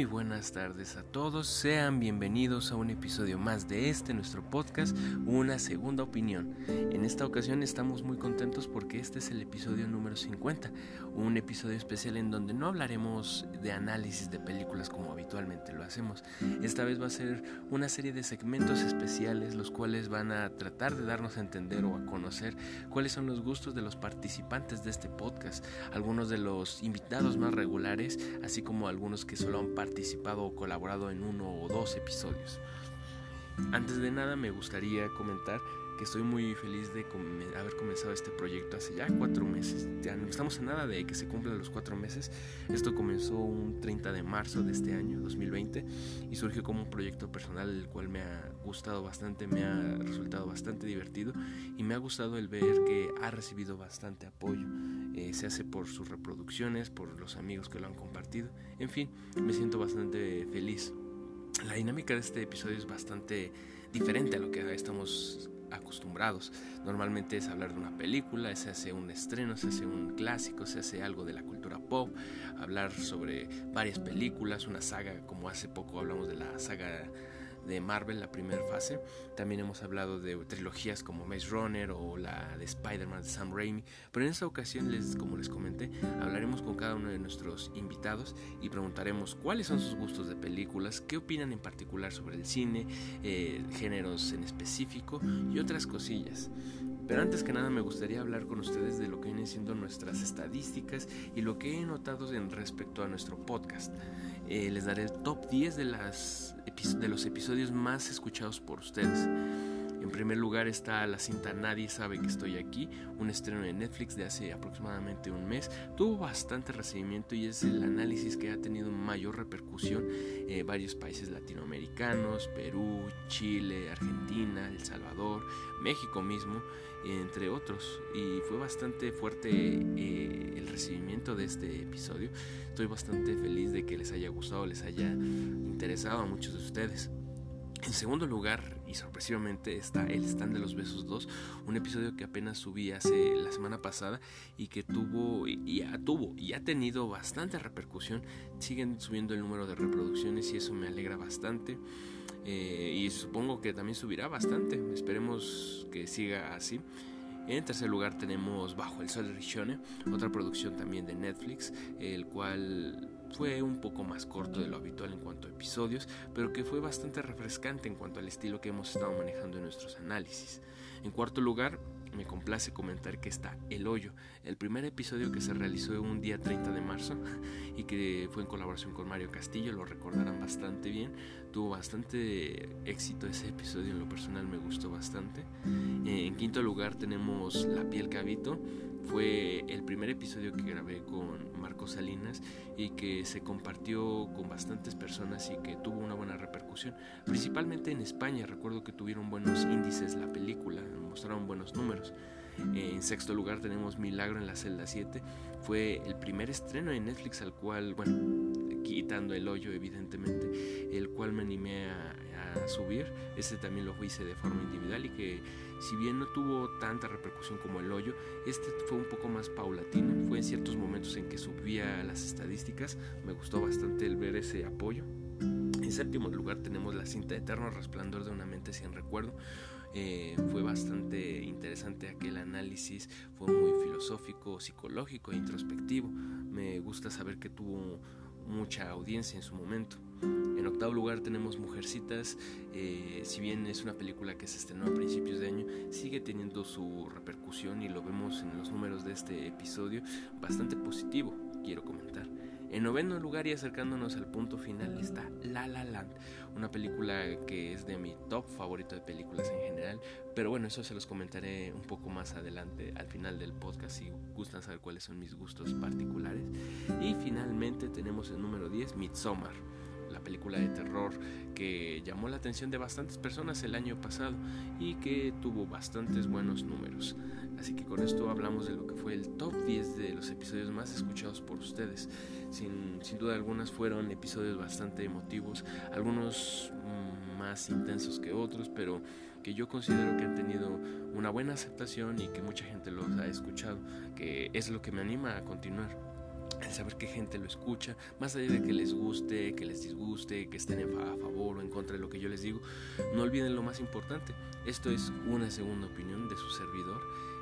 Muy buenas tardes a todos, sean bienvenidos a un episodio más de este nuestro podcast, Una Segunda Opinión. En esta ocasión estamos muy contentos porque este es el episodio número 50, un episodio especial en donde no hablaremos de análisis de películas como habitualmente lo hacemos. Esta vez va a ser una serie de segmentos especiales los cuales van a tratar de darnos a entender o a conocer cuáles son los gustos de los participantes de este podcast, algunos de los invitados más regulares, así como algunos que solo han participado o colaborado en uno o dos episodios. Antes de nada me gustaría comentar que estoy muy feliz de haber comenzado este proyecto hace ya cuatro meses. Ya no estamos en nada de que se cumplan los cuatro meses. Esto comenzó un 30 de marzo de este año, 2020, y surgió como un proyecto personal el cual me ha gustado bastante, me ha resultado bastante divertido y me ha gustado el ver que ha recibido bastante apoyo. Eh, se hace por sus reproducciones, por los amigos que lo han compartido. En fin, me siento bastante feliz. La dinámica de este episodio es bastante diferente a lo que estamos acostumbrados. Normalmente es hablar de una película, se hace un estreno, se hace un clásico, se hace algo de la cultura pop, hablar sobre varias películas, una saga, como hace poco hablamos de la saga de Marvel, la primera fase. También hemos hablado de trilogías como Maze Runner o la de Spider-Man de Sam Raimi. Pero en esta ocasión, les, como les comenté, hablaremos con cada uno de nuestros invitados y preguntaremos cuáles son sus gustos de películas, qué opinan en particular sobre el cine, eh, géneros en específico y otras cosillas. Pero antes que nada me gustaría hablar con ustedes de lo que vienen siendo nuestras estadísticas y lo que he notado en respecto a nuestro podcast. Eh, les daré el top 10 de, las, de los episodios más escuchados por ustedes. En primer lugar está la cinta Nadie sabe que estoy aquí, un estreno de Netflix de hace aproximadamente un mes. Tuvo bastante recibimiento y es el análisis que ha tenido mayor repercusión en varios países latinoamericanos, Perú, Chile, Argentina, El Salvador, México mismo, entre otros. Y fue bastante fuerte eh, el recibimiento de este episodio. Estoy bastante feliz de que les haya gustado, les haya interesado a muchos de ustedes. En segundo lugar, y sorpresivamente, está El Stand de los Besos 2, un episodio que apenas subí hace la semana pasada y que tuvo y ya tuvo y ha tenido bastante repercusión. Siguen subiendo el número de reproducciones y eso me alegra bastante. Eh, y supongo que también subirá bastante. Esperemos que siga así. En tercer lugar tenemos Bajo el Sol de Rishone, otra producción también de Netflix, el cual fue un poco más corto de lo habitual en cuanto a episodios, pero que fue bastante refrescante en cuanto al estilo que hemos estado manejando en nuestros análisis. En cuarto lugar, me complace comentar que está El Hoyo, el primer episodio que se realizó un día 30 de marzo y que fue en colaboración con Mario Castillo, lo recordarán bastante bien. Tuvo bastante éxito ese episodio, en lo personal me gustó bastante. Eh, en quinto lugar tenemos La piel que habito, fue el primer episodio que grabé con Marco Salinas y que se compartió con bastantes personas y que tuvo una buena repercusión, principalmente en España. Recuerdo que tuvieron buenos índices la película, mostraron buenos números. En sexto lugar tenemos Milagro en la celda 7. Fue el primer estreno de Netflix al cual, bueno, quitando el hoyo evidentemente, el cual me animé a, subir. Este también lo hice de forma individual y que si bien no tuvo tanta repercusión como el hoyo, este fue un poco más paulatino. Fue en ciertos momentos en que subía las estadísticas. Me gustó bastante el ver ese apoyo. En séptimo lugar tenemos la cinta Eterno Resplandor de una mente sin recuerdo. Eh, fue bastante interesante aquel análisis, fue muy filosófico, psicológico e introspectivo. Me gusta saber que tuvo mucha audiencia en su momento. En octavo lugar tenemos Mujercitas, eh, si bien es una película que se estrenó a principios de año, sigue teniendo su repercusión y lo vemos en los números de este episodio bastante positivo, quiero comentar. En noveno lugar y acercándonos al punto final está La La Land, una película que es de mi top favorito de películas en general, pero bueno, eso se los comentaré un poco más adelante al final del podcast si gustan saber cuáles son mis gustos particulares. Y finalmente tenemos el número 10, Midsommar la película de terror que llamó la atención de bastantes personas el año pasado y que tuvo bastantes buenos números. Así que con esto hablamos de lo que fue el top 10 de los episodios más escuchados por ustedes. Sin, sin duda algunas fueron episodios bastante emotivos, algunos mm, más intensos que otros, pero que yo considero que han tenido una buena aceptación y que mucha gente los ha escuchado, que es lo que me anima a continuar. El saber qué gente lo escucha, más allá de que les guste, que les disguste, que estén a favor o en contra de lo que yo les digo, no olviden lo más importante, esto es una segunda opinión de su servidor,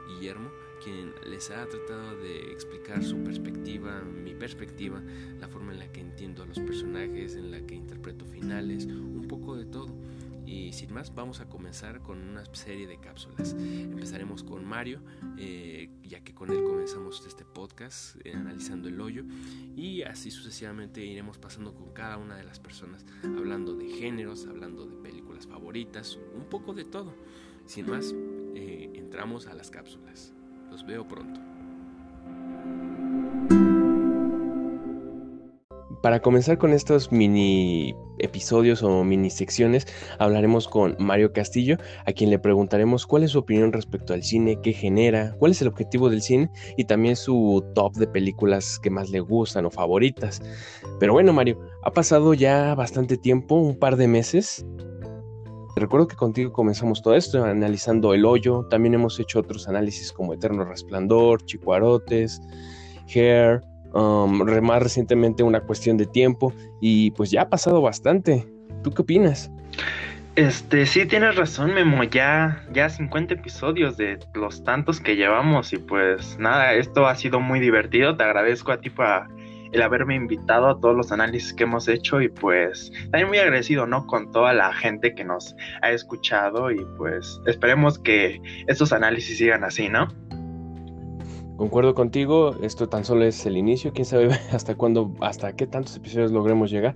Guillermo, quien les ha tratado de explicar su perspectiva, mi perspectiva, la forma en la que entiendo a los personajes, en la que interpreto finales, un poco de todo. Y sin más, vamos a comenzar con una serie de cápsulas. Empezaremos con Mario, eh, ya que con él comenzamos este podcast eh, analizando el hoyo. Y así sucesivamente iremos pasando con cada una de las personas, hablando de géneros, hablando de películas favoritas, un poco de todo. Sin más, eh, entramos a las cápsulas. Los veo pronto. Para comenzar con estos mini episodios o mini secciones, hablaremos con Mario Castillo, a quien le preguntaremos cuál es su opinión respecto al cine, qué genera, cuál es el objetivo del cine y también su top de películas que más le gustan o favoritas. Pero bueno, Mario, ha pasado ya bastante tiempo, un par de meses. Recuerdo que contigo comenzamos todo esto analizando El Hoyo, también hemos hecho otros análisis como Eterno Resplandor, Chicuarotes, Hair, um, más recientemente una cuestión de tiempo y pues ya ha pasado bastante. ¿Tú qué opinas? Este, sí, tienes razón, Memo, ya, ya 50 episodios de los tantos que llevamos y pues nada, esto ha sido muy divertido, te agradezco a ti por el haberme invitado a todos los análisis que hemos hecho y pues también muy agradecido, ¿no? Con toda la gente que nos ha escuchado y pues esperemos que estos análisis sigan así, ¿no? Concuerdo contigo, esto tan solo es el inicio, quién sabe hasta cuándo, hasta qué tantos episodios logremos llegar,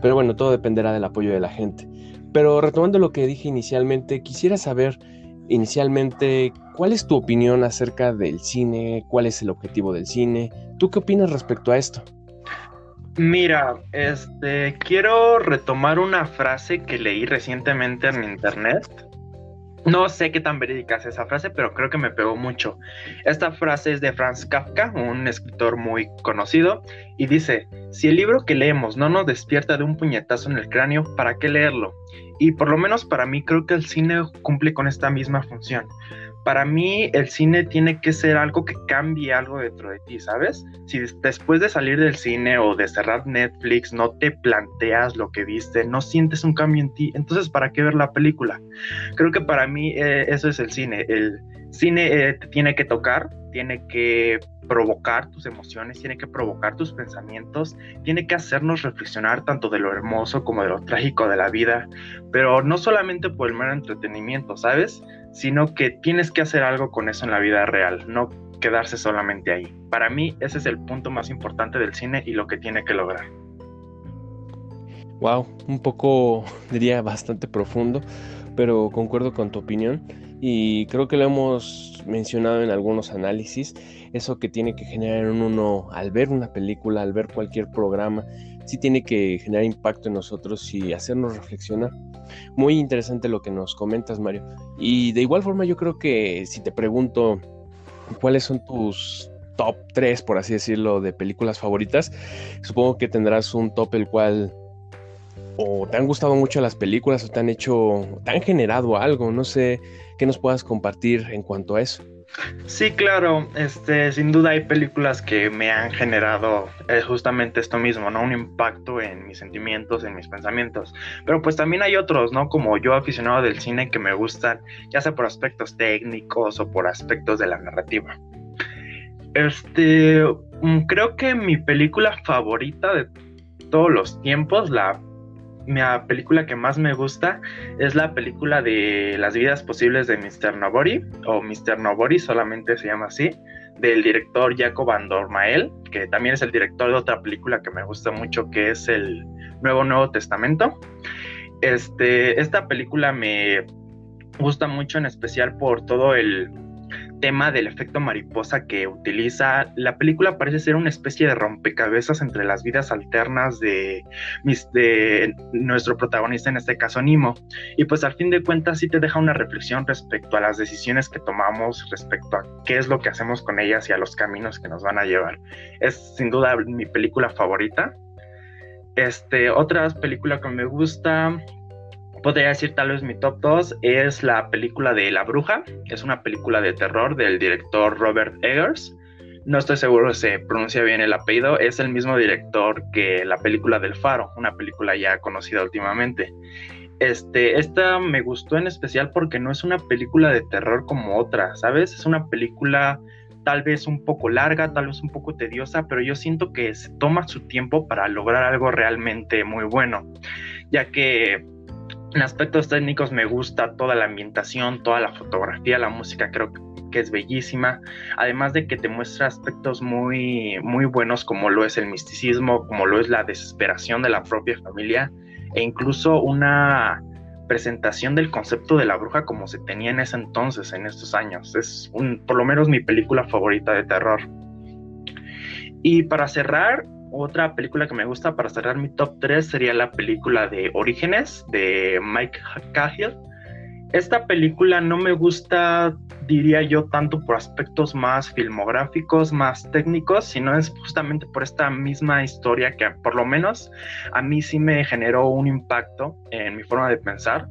pero bueno, todo dependerá del apoyo de la gente. Pero retomando lo que dije inicialmente, quisiera saber inicialmente cuál es tu opinión acerca del cine, cuál es el objetivo del cine, ¿tú qué opinas respecto a esto? Mira, este quiero retomar una frase que leí recientemente en internet no sé qué tan verídica es esa frase, pero creo que me pegó mucho. Esta frase es de Franz Kafka, un escritor muy conocido, y dice, si el libro que leemos no nos despierta de un puñetazo en el cráneo, ¿para qué leerlo? Y por lo menos para mí creo que el cine cumple con esta misma función para mí el cine tiene que ser algo que cambie algo dentro de ti, ¿sabes? Si después de salir del cine o de cerrar Netflix no te planteas lo que viste, no sientes un cambio en ti, entonces ¿para qué ver la película? Creo que para mí eh, eso es el cine. El cine eh, te tiene que tocar, tiene que provocar tus emociones, tiene que provocar tus pensamientos, tiene que hacernos reflexionar tanto de lo hermoso como de lo trágico de la vida, pero no solamente por el mero entretenimiento, ¿sabes? Sino que tienes que hacer algo con eso en la vida real, no quedarse solamente ahí. Para mí ese es el punto más importante del cine y lo que tiene que lograr. Wow, un poco diría bastante profundo, pero concuerdo con tu opinión y creo que lo hemos mencionado en algunos análisis, eso que tiene que generar en uno al ver una película, al ver cualquier programa, sí tiene que generar impacto en nosotros y hacernos reflexionar. Muy interesante lo que nos comentas, Mario. Y de igual forma yo creo que si te pregunto cuáles son tus top 3, por así decirlo, de películas favoritas, supongo que tendrás un top el cual o te han gustado mucho las películas o te han hecho, te han generado algo, no sé qué nos puedas compartir en cuanto a eso. Sí, claro, este, sin duda hay películas que me han generado eh, justamente esto mismo, ¿no? Un impacto en mis sentimientos, en mis pensamientos. Pero pues también hay otros, ¿no? Como yo aficionado del cine que me gustan, ya sea por aspectos técnicos o por aspectos de la narrativa. Este, mm, creo que mi película favorita de todos los tiempos, la mi película que más me gusta es la película de Las vidas posibles de Mr. Nobody, o Mr. Nobody solamente se llama así, del director Jacob Andormael, que también es el director de otra película que me gusta mucho, que es el Nuevo Nuevo Testamento. Este, esta película me gusta mucho en especial por todo el tema del efecto mariposa que utiliza. La película parece ser una especie de rompecabezas entre las vidas alternas de, nuestro protagonista, en este caso Nimo. Y pues al fin de cuentas sí te deja una reflexión respecto a las decisiones que tomamos, respecto a qué es lo que hacemos con ellas y a los caminos que nos van a llevar. Es sin duda mi película favorita. Este, otra película que me gusta, podría decir tal vez mi top 2 es la película de La Bruja, es una película de terror del director Robert Eggers, no estoy seguro si se pronuncia bien el apellido, es el mismo director que la película del Faro, una película ya conocida últimamente. Este, esta me gustó en especial porque no es una película de terror como otra, ¿sabes? Es una película tal vez un poco larga, tal vez un poco tediosa, pero yo siento que se toma su tiempo para lograr algo realmente muy bueno, ya que en aspectos técnicos me gusta toda la ambientación, toda la fotografía, la música creo que es bellísima, además de que te muestra aspectos muy muy buenos como lo es el misticismo, como lo es la desesperación de la propia familia e incluso una presentación del concepto de la bruja como se tenía en ese entonces, en estos años. Es por lo menos mi película favorita de terror. Y para cerrar, otra película que me gusta para cerrar mi top 3 sería la película de Orígenes de Mike Cahill. Esta película no me gusta, diría yo, tanto por aspectos más filmográficos, más técnicos, sino es justamente por esta misma historia que por lo menos a mí sí me generó un impacto en mi forma de pensar,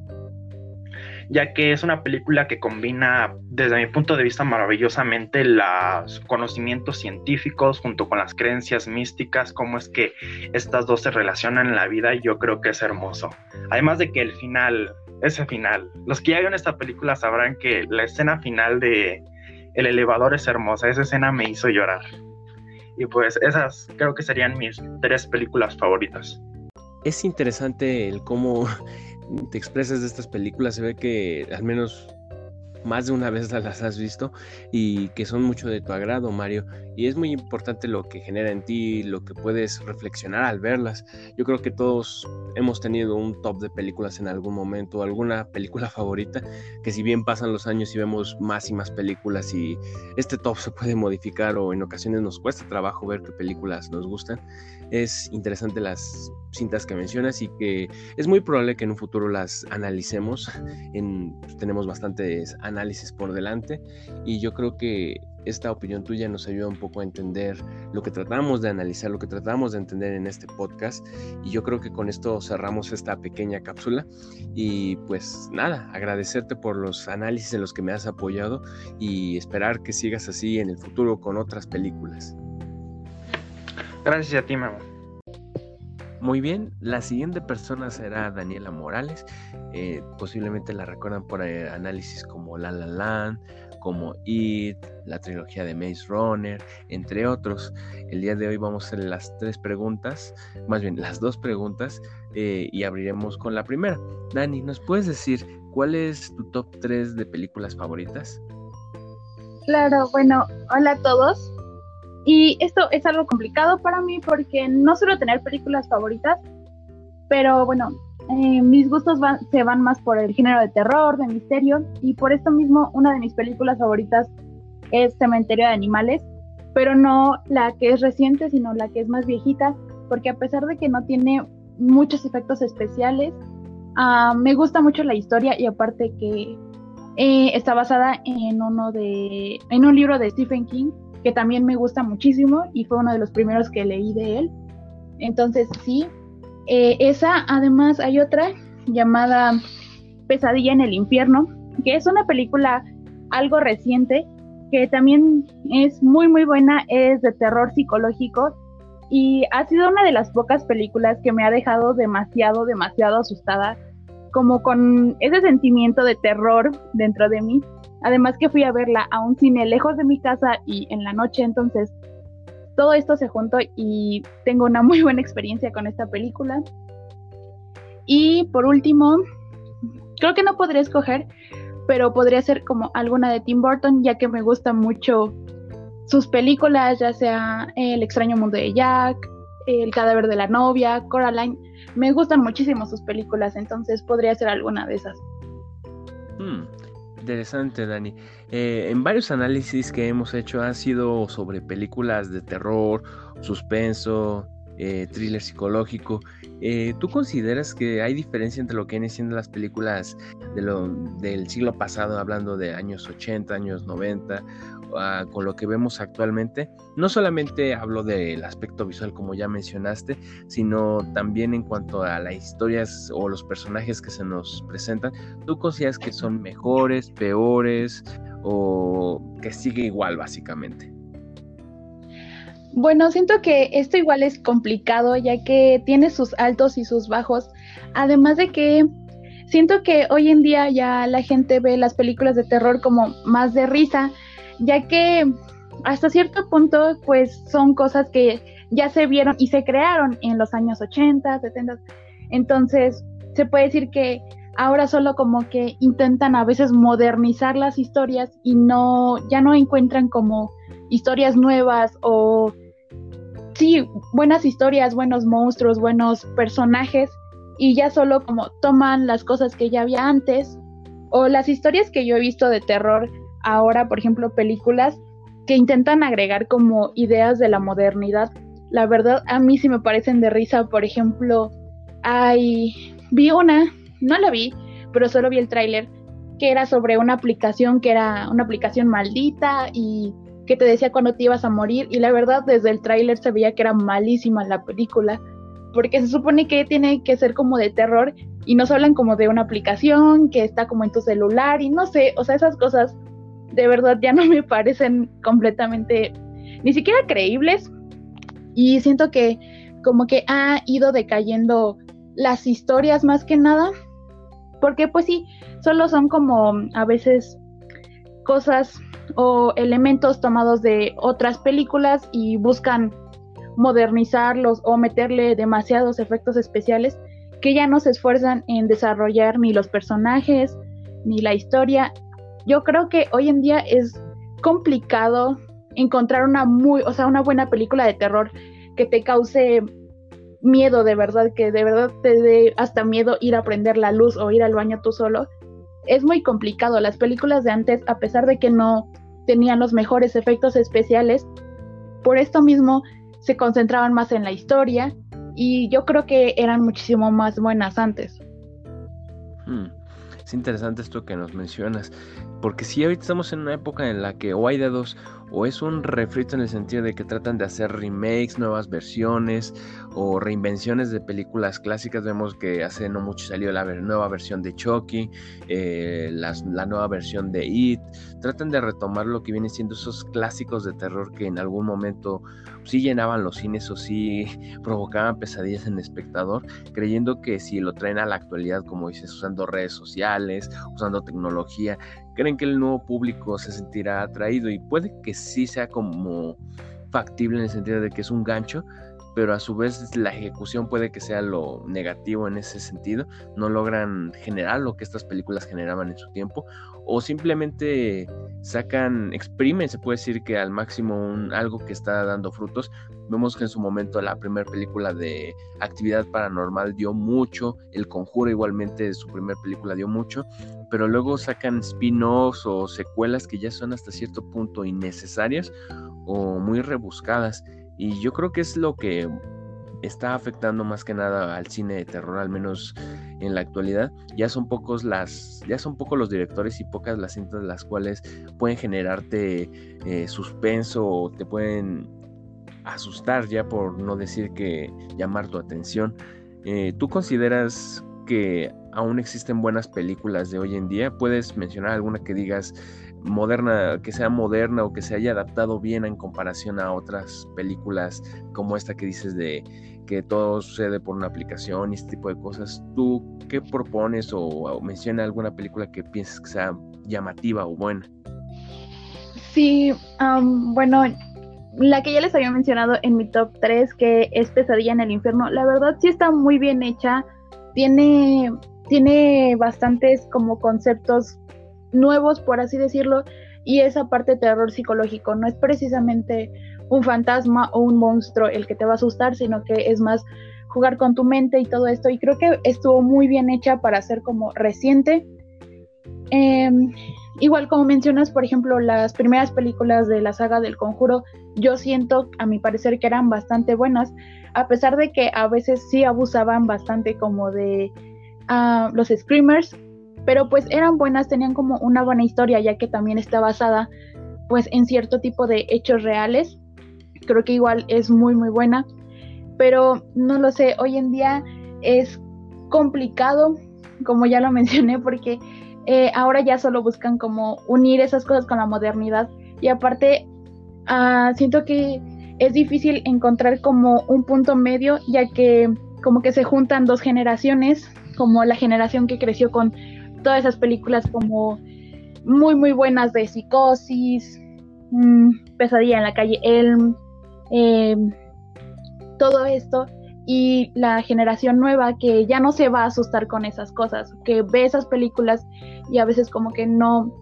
ya que es una película que combina, desde mi punto de vista, maravillosamente los conocimientos científicos junto con las creencias místicas, cómo es que estas dos se relacionan en la vida y yo creo que es hermoso. Además de que el final ese final. Los que ya vieron esta película sabrán que la escena final de El elevador es hermosa. Esa escena me hizo llorar. Y pues esas creo que serían mis tres películas favoritas. Es interesante el cómo te expresas de estas películas. Se ve que al menos más de una vez las has visto y que son mucho de tu agrado, Mario. Y es muy importante lo que genera en ti, lo que puedes reflexionar al verlas. Yo creo que todos hemos tenido un top de películas en algún momento, alguna película favorita, que si bien pasan los años y vemos más y más películas y este top se puede modificar o en ocasiones nos cuesta trabajo ver qué películas nos gustan, es interesante las cintas que mencionas y que es muy probable que en un futuro las analicemos. En, pues, tenemos bastantes análisis por delante y yo creo que esta opinión tuya nos ayuda un poco a entender lo que tratamos de analizar, lo que tratamos de entender en este podcast. Y yo creo que con esto cerramos esta pequeña cápsula. Y pues nada, agradecerte por los análisis en los que me has apoyado y esperar que sigas así en el futuro con otras películas. Gracias a ti, mamá. Muy bien, la siguiente persona será Daniela Morales. Eh, posiblemente la recuerdan por eh, análisis como La La Land, como It, la trilogía de Maze Runner, entre otros. El día de hoy vamos a hacer las tres preguntas, más bien las dos preguntas, eh, y abriremos con la primera. Dani, ¿nos puedes decir cuál es tu top 3 de películas favoritas? Claro, bueno, hola a todos. Y esto es algo complicado para mí porque no suelo tener películas favoritas, pero bueno, eh, mis gustos se van más por el género de terror, de misterio, y por esto mismo una de mis películas favoritas es Cementerio de Animales, pero no la que es reciente, sino la que es más viejita, porque a pesar de que no tiene muchos efectos especiales, ah, me gusta mucho la historia y aparte que eh, está basada en uno de en un libro de Stephen King que también me gusta muchísimo y fue uno de los primeros que leí de él. Entonces, sí, eh, esa, además hay otra llamada Pesadilla en el Infierno, que es una película algo reciente, que también es muy, muy buena, es de terror psicológico y ha sido una de las pocas películas que me ha dejado demasiado, demasiado asustada, como con ese sentimiento de terror dentro de mí Además que fui a verla a un cine lejos de mi casa y en la noche, entonces todo esto se juntó y tengo una muy buena experiencia con esta película. Y por último, creo que no podría escoger, pero podría ser como alguna de Tim Burton, ya que me gustan mucho sus películas, ya sea El extraño mundo de Jack, El cadáver de la novia, Coraline. Me gustan muchísimo sus películas, entonces podría ser alguna de esas. Hmm. Interesante, Dani. Eh, en varios análisis que hemos hecho han sido sobre películas de terror, suspenso, eh, thriller psicológico. Eh, ¿Tú consideras que hay diferencia entre lo que vienen siendo las películas de lo, del siglo pasado, hablando de años 80, años 90, con lo que vemos actualmente. No solamente hablo del aspecto visual como ya mencionaste, sino también en cuanto a las historias o los personajes que se nos presentan. ¿Tú consideras que son mejores, peores o que sigue igual básicamente? Bueno, siento que esto igual es complicado ya que tiene sus altos y sus bajos, además de que siento que hoy en día ya la gente ve las películas de terror como más de risa, ya que hasta cierto punto pues son cosas que ya se vieron y se crearon en los años 80, 70. Entonces, se puede decir que ahora solo como que intentan a veces modernizar las historias y no ya no encuentran como historias nuevas o sí, buenas historias, buenos monstruos, buenos personajes y ya solo como toman las cosas que ya había antes o las historias que yo he visto de terror ahora, por ejemplo, películas que intentan agregar como ideas de la modernidad. La verdad, a mí sí me parecen de risa, por ejemplo, hay vi una, no la vi, pero solo vi el tráiler que era sobre una aplicación que era una aplicación maldita y que te decía cuando te ibas a morir y la verdad desde el tráiler se veía que era malísima la película porque se supone que tiene que ser como de terror y nos hablan como de una aplicación que está como en tu celular y no sé, o sea, esas cosas de verdad ya no me parecen completamente ni siquiera creíbles y siento que como que ha ido decayendo las historias más que nada porque pues sí, solo son como a veces cosas o elementos tomados de otras películas y buscan modernizarlos o meterle demasiados efectos especiales que ya no se esfuerzan en desarrollar ni los personajes ni la historia. Yo creo que hoy en día es complicado encontrar una muy, o sea, una buena película de terror que te cause miedo de verdad, que de verdad te dé hasta miedo ir a prender la luz o ir al baño tú solo. Es muy complicado. Las películas de antes, a pesar de que no tenían los mejores efectos especiales, por esto mismo se concentraban más en la historia y yo creo que eran muchísimo más buenas antes. Hmm. Es interesante esto que nos mencionas, porque si ahorita estamos en una época en la que o hay de dos, o es un refrito en el sentido de que tratan de hacer remakes, nuevas versiones o reinvenciones de películas clásicas. Vemos que hace no mucho salió la nueva versión de Chucky, eh, la nueva versión de It. Tratan de retomar lo que viene siendo esos clásicos de terror que en algún momento sí llenaban los cines o sí provocaban pesadillas en el espectador, creyendo que si lo traen a la actualidad, como dices, usando redes sociales, usando tecnología, creen que el nuevo público se sentirá atraído y puede que sí sea como factible en el sentido de que es un gancho, pero a su vez la ejecución puede que sea lo negativo en ese sentido, no logran generar lo que estas películas generaban en su tiempo, o simplemente sacan, exprimen, se puede decir que al máximo un, algo que está dando frutos. Vemos que en su momento la primera película de actividad paranormal dio mucho, El Conjuro igualmente su primera película dio mucho, pero luego sacan spin-offs o secuelas que ya son hasta cierto punto innecesarias o muy rebuscadas. Y yo creo que es lo que está afectando más que nada al cine de terror, al menos en la actualidad. Ya son pocos las, ya son pocos los directores y pocas las cintas las cuales pueden generarte eh, suspenso o te pueden asustar ya por no decir que llamar tu atención. Eh, ¿Tú consideras que aún existen buenas películas de hoy en día? ¿Puedes mencionar alguna que digas moderna, que sea moderna o que se haya adaptado bien en comparación a otras películas como esta que dices de que todo sucede por una aplicación y este tipo de cosas. ¿Tú qué propones o, menciona alguna película que pienses que sea llamativa o buena? Sí, bueno, la que ya les había mencionado en mi top 3, que es Pesadilla en el Infierno, la verdad sí está muy bien hecha, tiene, tiene bastantes como conceptos nuevos, por así decirlo, y esa parte de terror psicológico no es precisamente un fantasma o un monstruo el que te va a asustar, sino que es más jugar con tu mente y todo esto. Y creo que estuvo muy bien hecha para ser como reciente. Em, igual como mencionas, por ejemplo, las primeras películas de la saga del conjuro, yo siento, a mi parecer, que eran bastante buenas, a pesar de que a veces sí abusaban bastante como de uh, los screamers, pero pues eran buenas, tenían como una buena historia, ya que también está basada pues en cierto tipo de hechos reales. Creo que igual es muy muy buena, pero no lo sé, hoy en día es complicado, como ya lo mencioné, porque eh, ahora ya solo buscan como unir esas cosas con la modernidad y aparte uh, siento que es difícil encontrar como un punto medio, ya que como que se juntan dos generaciones, como la generación que creció con todas esas películas como muy muy buenas de psicosis, mm, pesadilla en la calle Elm, em, todo esto, y la generación nueva que ya no se va a asustar con esas cosas, que ve esas películas y a veces como que no,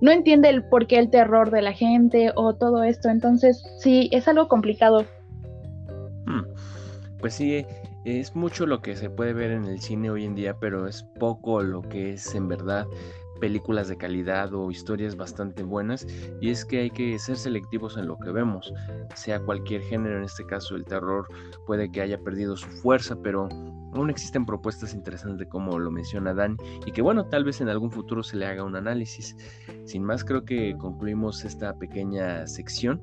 no entiende el por qué el terror de la gente o todo esto. Entonces, sí, es algo complicado. Hmm. Pues sí, es mucho lo que se puede ver en el cine hoy en día, pero es poco lo que es en verdad películas de calidad o historias bastante buenas y es que hay que ser selectivos en lo que vemos, sea cualquier género, en este caso el terror puede que haya perdido su fuerza, pero aún existen propuestas interesantes como lo menciona Dan y que bueno, tal vez en algún futuro se le haga un análisis. Sin más, creo que concluimos esta pequeña sección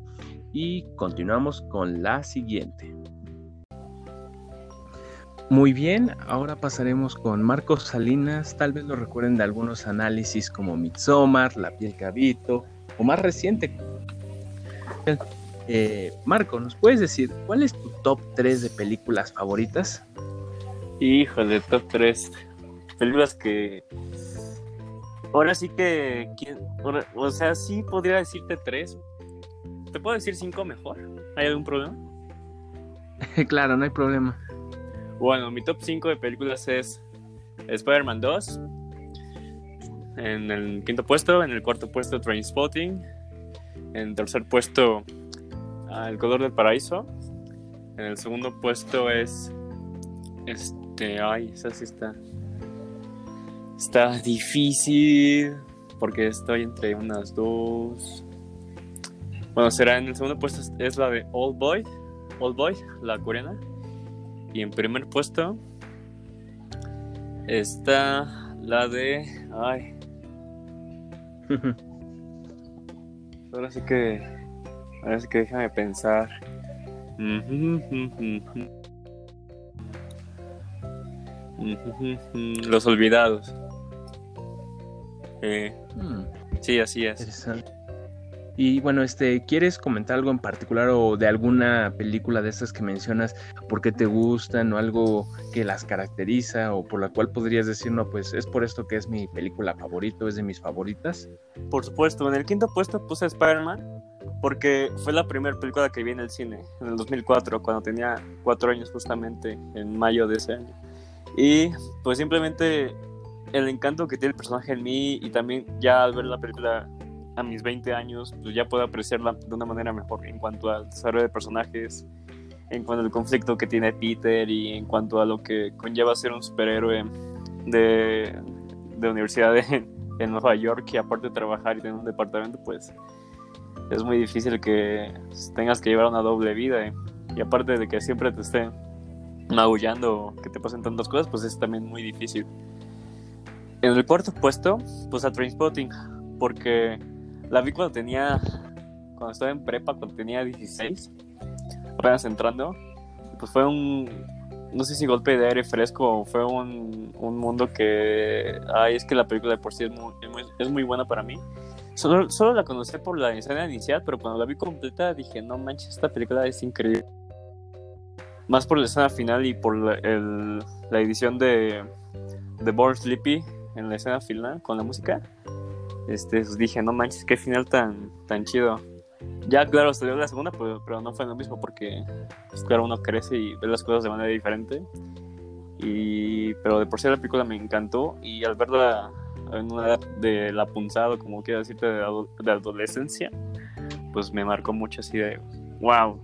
y continuamos con la siguiente. Muy bien, ahora pasaremos con Marcos Salinas. Tal vez lo recuerden de algunos análisis como Midsommar, La piel cabito o más reciente. Eh, Marco, ¿nos puedes decir cuál es tu top 3 de películas favoritas? Híjole, top 3. Películas que. Ahora sí que. O sea, sí podría decirte 3. ¿Te puedo decir 5 mejor? ¿Hay algún problema? claro, no hay problema. Bueno, mi top 5 de películas es Spider-Man 2. En el quinto puesto, en el cuarto puesto Trainspotting. En el tercer puesto El color del paraíso. En el segundo puesto es este, ay, esa sí está está difícil porque estoy entre unas dos. Bueno, será en el segundo puesto es la de Old Boy, Old Boy, la coreana. Y en primer puesto está la de. Ay. ahora sí que. Ahora sí que déjame pensar. Los olvidados. Eh, hmm. Sí, así es. Y bueno, este, ¿quieres comentar algo en particular o de alguna película de estas que mencionas, por qué te gustan o algo que las caracteriza o por la cual podrías decir, no, pues es por esto que es mi película favorita, es de mis favoritas? Por supuesto, en el quinto puesto puse Spider-Man porque fue la primera película que vi en el cine, en el 2004, cuando tenía cuatro años justamente, en mayo de ese año. Y pues simplemente el encanto que tiene el personaje en mí y también ya al ver la película a mis 20 años, pues ya puedo apreciarla de una manera mejor en cuanto al desarrollo de personajes, en cuanto al conflicto que tiene Peter y en cuanto a lo que conlleva ser un superhéroe de, de universidad en Nueva York y aparte de trabajar y tener un departamento, pues es muy difícil que tengas que llevar una doble vida y aparte de que siempre te esté magullando que te pasen tantas cosas, pues es también muy difícil. En el cuarto puesto, pues a Trainspotting, porque la vi cuando tenía. Cuando estaba en prepa, cuando tenía 16. Apenas entrando. Pues fue un. No sé si golpe de aire fresco fue un, un mundo que. Ay, es que la película de por sí es muy, es muy buena para mí. Solo, solo la conocí por la escena inicial, pero cuando la vi completa dije, no manches, esta película es increíble. Más por la escena final y por la, el, la edición de, de Born Sleepy en la escena final con la música este, pues dije, no manches, qué final tan, tan chido. Ya, claro, dio la segunda, pero, pero no fue lo mismo porque, pues, claro, uno crece y ve las cosas de manera diferente. Y, pero de por sí la película me encantó y al verla en una edad de la punzada, como quiero decirte, de, de, adolescencia, pues me marcó mucho así de, wow,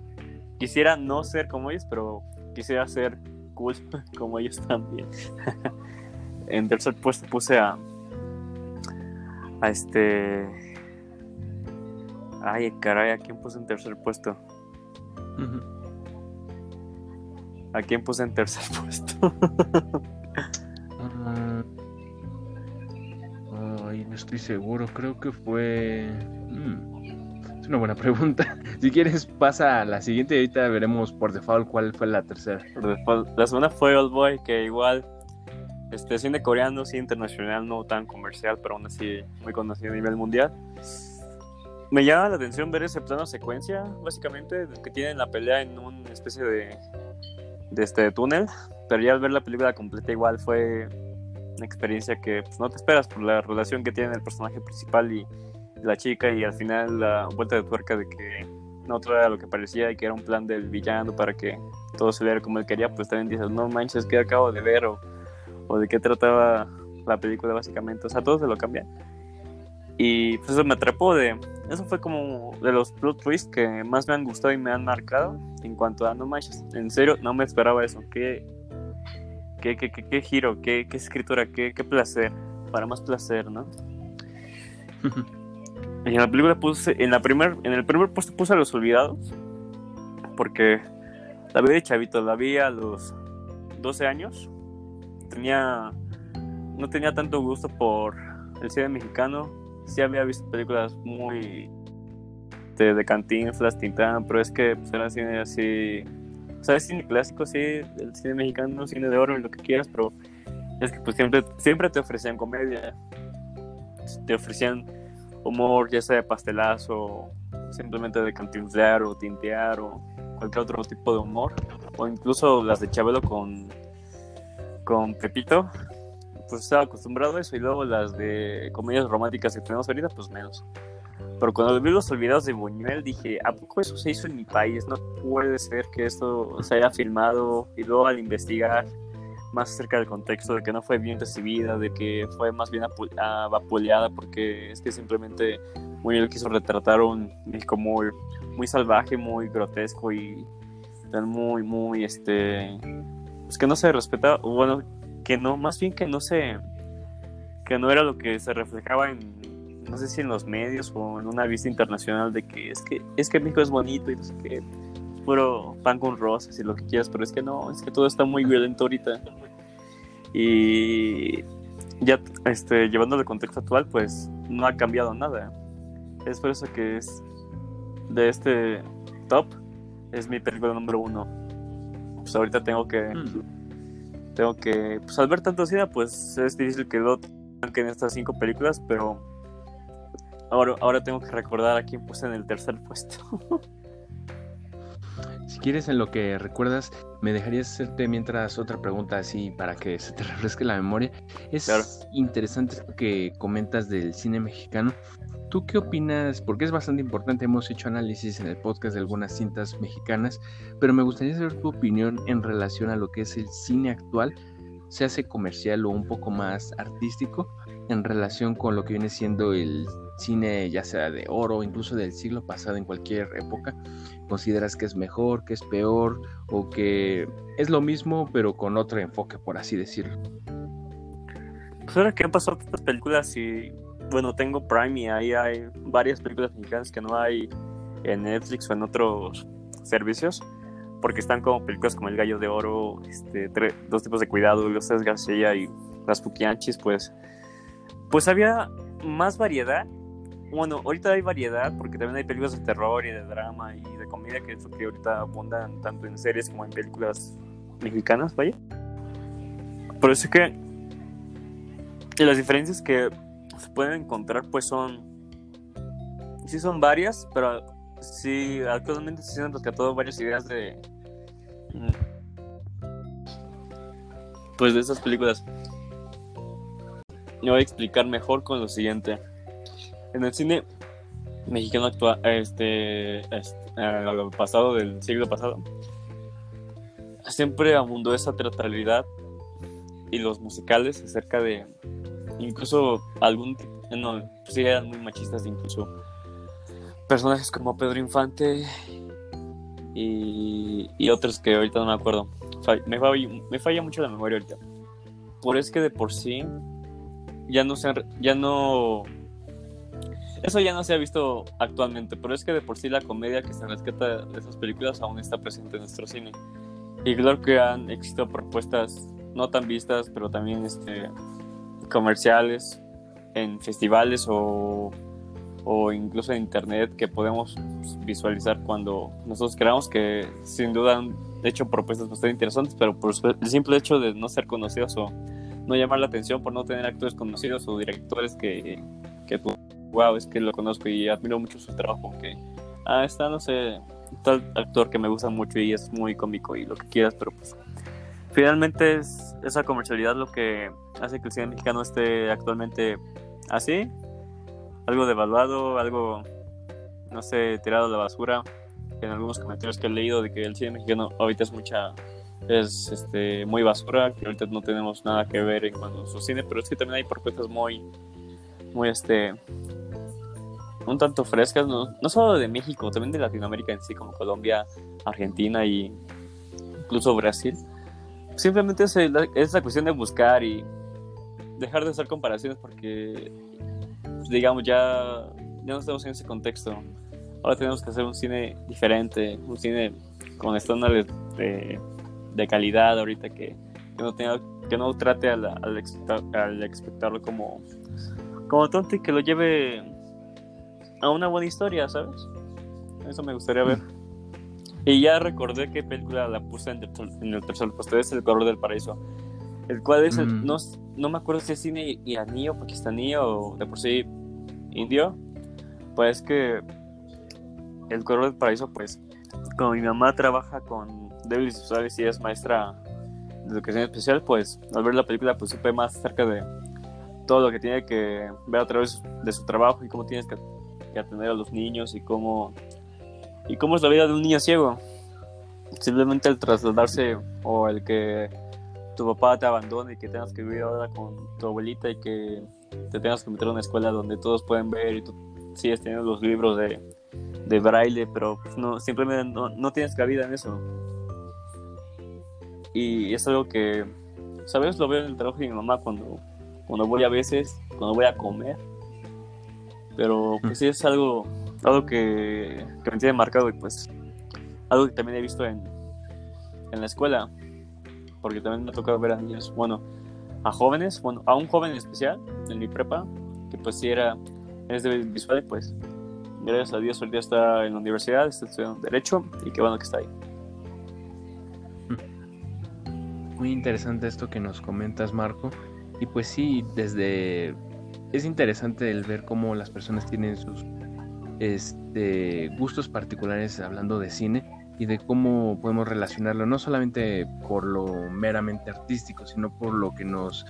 quisiera no ser como ellos, pero quisiera ser cool como ellos también. en tercer puesto puse a a este. Ay, caray, ¿a quién puse en tercer puesto? ¿A quién puse en tercer puesto? Ah, ay, no estoy seguro, creo que fue. Mm, es una buena pregunta. Si quieres, pasa a la siguiente y ahorita veremos por default cuál fue la tercera. La segunda fue Old Boy, que igual este cine coreano, sí internacional, no tan comercial, pero aún así muy conocido a nivel mundial. me llama la atención ver ese plano secuencia, básicamente, que tienen la pelea en una especie de, de este túnel, pero ya al ver la película completa igual fue una experiencia que pues, no te esperas por la relación que tiene el personaje principal y la chica y al final la vuelta de tuerca de que no todo era lo que parecía y que era un plan del villano para que todo se viera como él quería, pues también dices, no manches, que acabo de ver o, o de qué trataba la película básicamente, o sea, todo se lo cambian. Y pues eso me atrapó de... Eso fue como de los plot twists que más me han gustado y me han marcado en cuanto a no manches. En serio, no me esperaba eso. Qué, qué, qué, qué, qué giro, qué, qué escritura, qué, qué placer. Para más placer, ¿no? en la película puse... En, la primer, en el primer puesto puse a Los Olvidados. Porque la vi de chavito, la vi a los 12 años. Tenía... No tenía tanto gusto por el cine mexicano. Sí había visto películas muy de, Cantinflas, Tintán, pero es que pues, era cine así, o sea, es cine clásico, sí, el cine mexicano, cine de oro lo que quieras, pero es que pues siempre, siempre te ofrecían comedia, te ofrecían humor, ya sea de pastelazo, simplemente de cantinflar o tintear o cualquier otro tipo de humor, o incluso las de Chabelo con, con Pepito, pues estaba acostumbrado a eso y luego las de comedias románticas que tenemos ahorita, pues menos. Pero cuando vi los olvidados de Buñuel dije, ¿a poco eso se hizo en mi país? No puede ser que esto se haya filmado y luego al investigar más acerca del contexto de que no fue bien recibida, de que fue más bien vapuleada porque es que simplemente Buñuel quiso retratar un México muy, muy salvaje, muy grotesco y muy, muy, este, pues que no se respetaba, bueno, que no, más bien que no se, que no era lo que se reflejaba en, no sé si en los medios o en una vista internacional de que es que, es que México es bonito y no sé qué, puro pan con rosas y lo que quieras, pero es que no, es que todo está muy violento ahorita. Y ya este, llevándolo al contexto actual, pues no ha cambiado nada. Es por eso que es de este top, es mi película número uno. Pues ahorita tengo que... Mm tengo que, pues al ver tanto cine, pues es difícil que lo en estas cinco películas, pero ahora, ahora tengo que recordar a quién puse en el tercer puesto. si quieres, en lo que recuerdas, me dejarías hacerte mientras otra pregunta así para que se te refresque la memoria. Es interesante esto que comentas del cine mexicano. ¿Tú qué opinas? Porque es bastante importante, hemos hecho análisis en el podcast de algunas cintas mexicanas, pero me gustaría saber tu opinión en relación a lo que es el cine actual, se hace comercial o un poco más artístico, en relación con lo que viene siendo el cine ya sea de oro, incluso del siglo pasado en cualquier época. ¿Consideras que es mejor, que es peor o que es lo mismo pero con otro enfoque, por así decirlo? Pues ahora que han pasado estas películas y bueno, tengo Prime y ahí hay varias películas mexicanas que no hay en Netflix o en otros servicios, porque están como películas como El Gallo de Oro, este, Dos tipos de cuidado, Los Tres García y Las Puquianchis, pues, pues había más variedad. Bueno, ahorita hay variedad porque también hay películas de terror y de drama y de comedia, que es ahorita abundan tanto en series como en películas mexicanas, vaya. Por eso es que las diferencias que se pueden encontrar pues son sí son varias pero sí actualmente se han rescatado varias ideas de pues de esas películas me voy a explicar mejor con lo siguiente en el cine mexicano actual este, este pasado del siglo pasado siempre abundó esa teatralidad y los musicales acerca de incluso algún no, pues sí eran muy machistas incluso. Personajes como Pedro Infante y, otros que ahorita no me acuerdo. Me falla, mucho la memoria ahorita. Por es que de por sí ya no se ya no eso ya no se ha visto actualmente, pero es que de por sí la comedia que se rescata de esas películas aún está presente en nuestro cine. Y claro que han existido propuestas no tan vistas, pero también este, comerciales, en festivales o, o incluso en internet que podemos visualizar cuando nosotros creamos que sin duda han hecho propuestas bastante interesantes, pero por el simple hecho de no ser conocidos o no llamar la atención por no tener actores conocidos o directores que, que wow, es que lo conozco y admiro mucho su trabajo, que, ah, está, no sé, tal actor que me gusta mucho y es muy cómico y lo que quieras, pero pues finalmente es esa comercialidad lo que hace que el cine mexicano esté actualmente así, algo devaluado, algo, no sé, tirado a la basura. En algunos comentarios que he leído de que el cine mexicano ahorita es mucha, es este, muy basura, que ahorita no tenemos nada que ver en cuanto a su cine, pero es que también hay propuestas muy, muy, este, un tanto frescas, no, no solo de México, también de Latinoamérica en sí, como Colombia, Argentina y incluso Brasil. Simplemente es, es la cuestión de buscar y dejar de hacer comparaciones porque, pues, digamos, ya, ya no estamos en ese contexto. Ahora tenemos que hacer un cine diferente, un cine con estándares de, de calidad ahorita que, que, no tenga, que no trate al, al, al espectador como, como tonto y que lo lleve a una buena historia, ¿sabes? Eso me gustaría ver. Y ya recordé qué película la puse en, el tercer puesto, es El color del paraíso. El cual es, el, no, no me acuerdo si es cine iraní o pakistaní o de por sí indio. Pues que El color del paraíso, pues, como mi mamá trabaja con débiles visuales y es maestra de educación especial, pues al ver la película, pues supe más acerca de todo lo que tiene que ver a través de su trabajo y cómo tienes que atender a los niños y cómo, y cómo es la vida de un niño ciego. Simplemente el trasladarse o el que tu papá te abandone y que tengas que vivir ahora con tu abuelita y que te tengas que meter a una escuela donde todos pueden ver y tú sigues teniendo los libros de, de braille, pero pues, no, simplemente no, no tienes cabida en eso. Y es algo que, ¿sabes? Lo veo en el trabajo de mi mamá cuando, cuando voy a veces, cuando voy a comer pero pues sí es algo, algo que, que me tiene marcado y pues algo que también he visto en, en la escuela, porque también me ha tocado ver a niños, bueno, a jóvenes, bueno, a un joven en especial en mi prepa, que pues sí era, es de visual, pues gracias a Dios hoy día está en la universidad, está estudiando Derecho y qué bueno que está ahí. Muy interesante esto que nos comentas, Marco. Y pues sí, desde es interesante el ver cómo las personas tienen sus este, gustos particulares hablando de cine y de cómo podemos relacionarlo, no solamente por lo meramente artístico, sino por lo que nos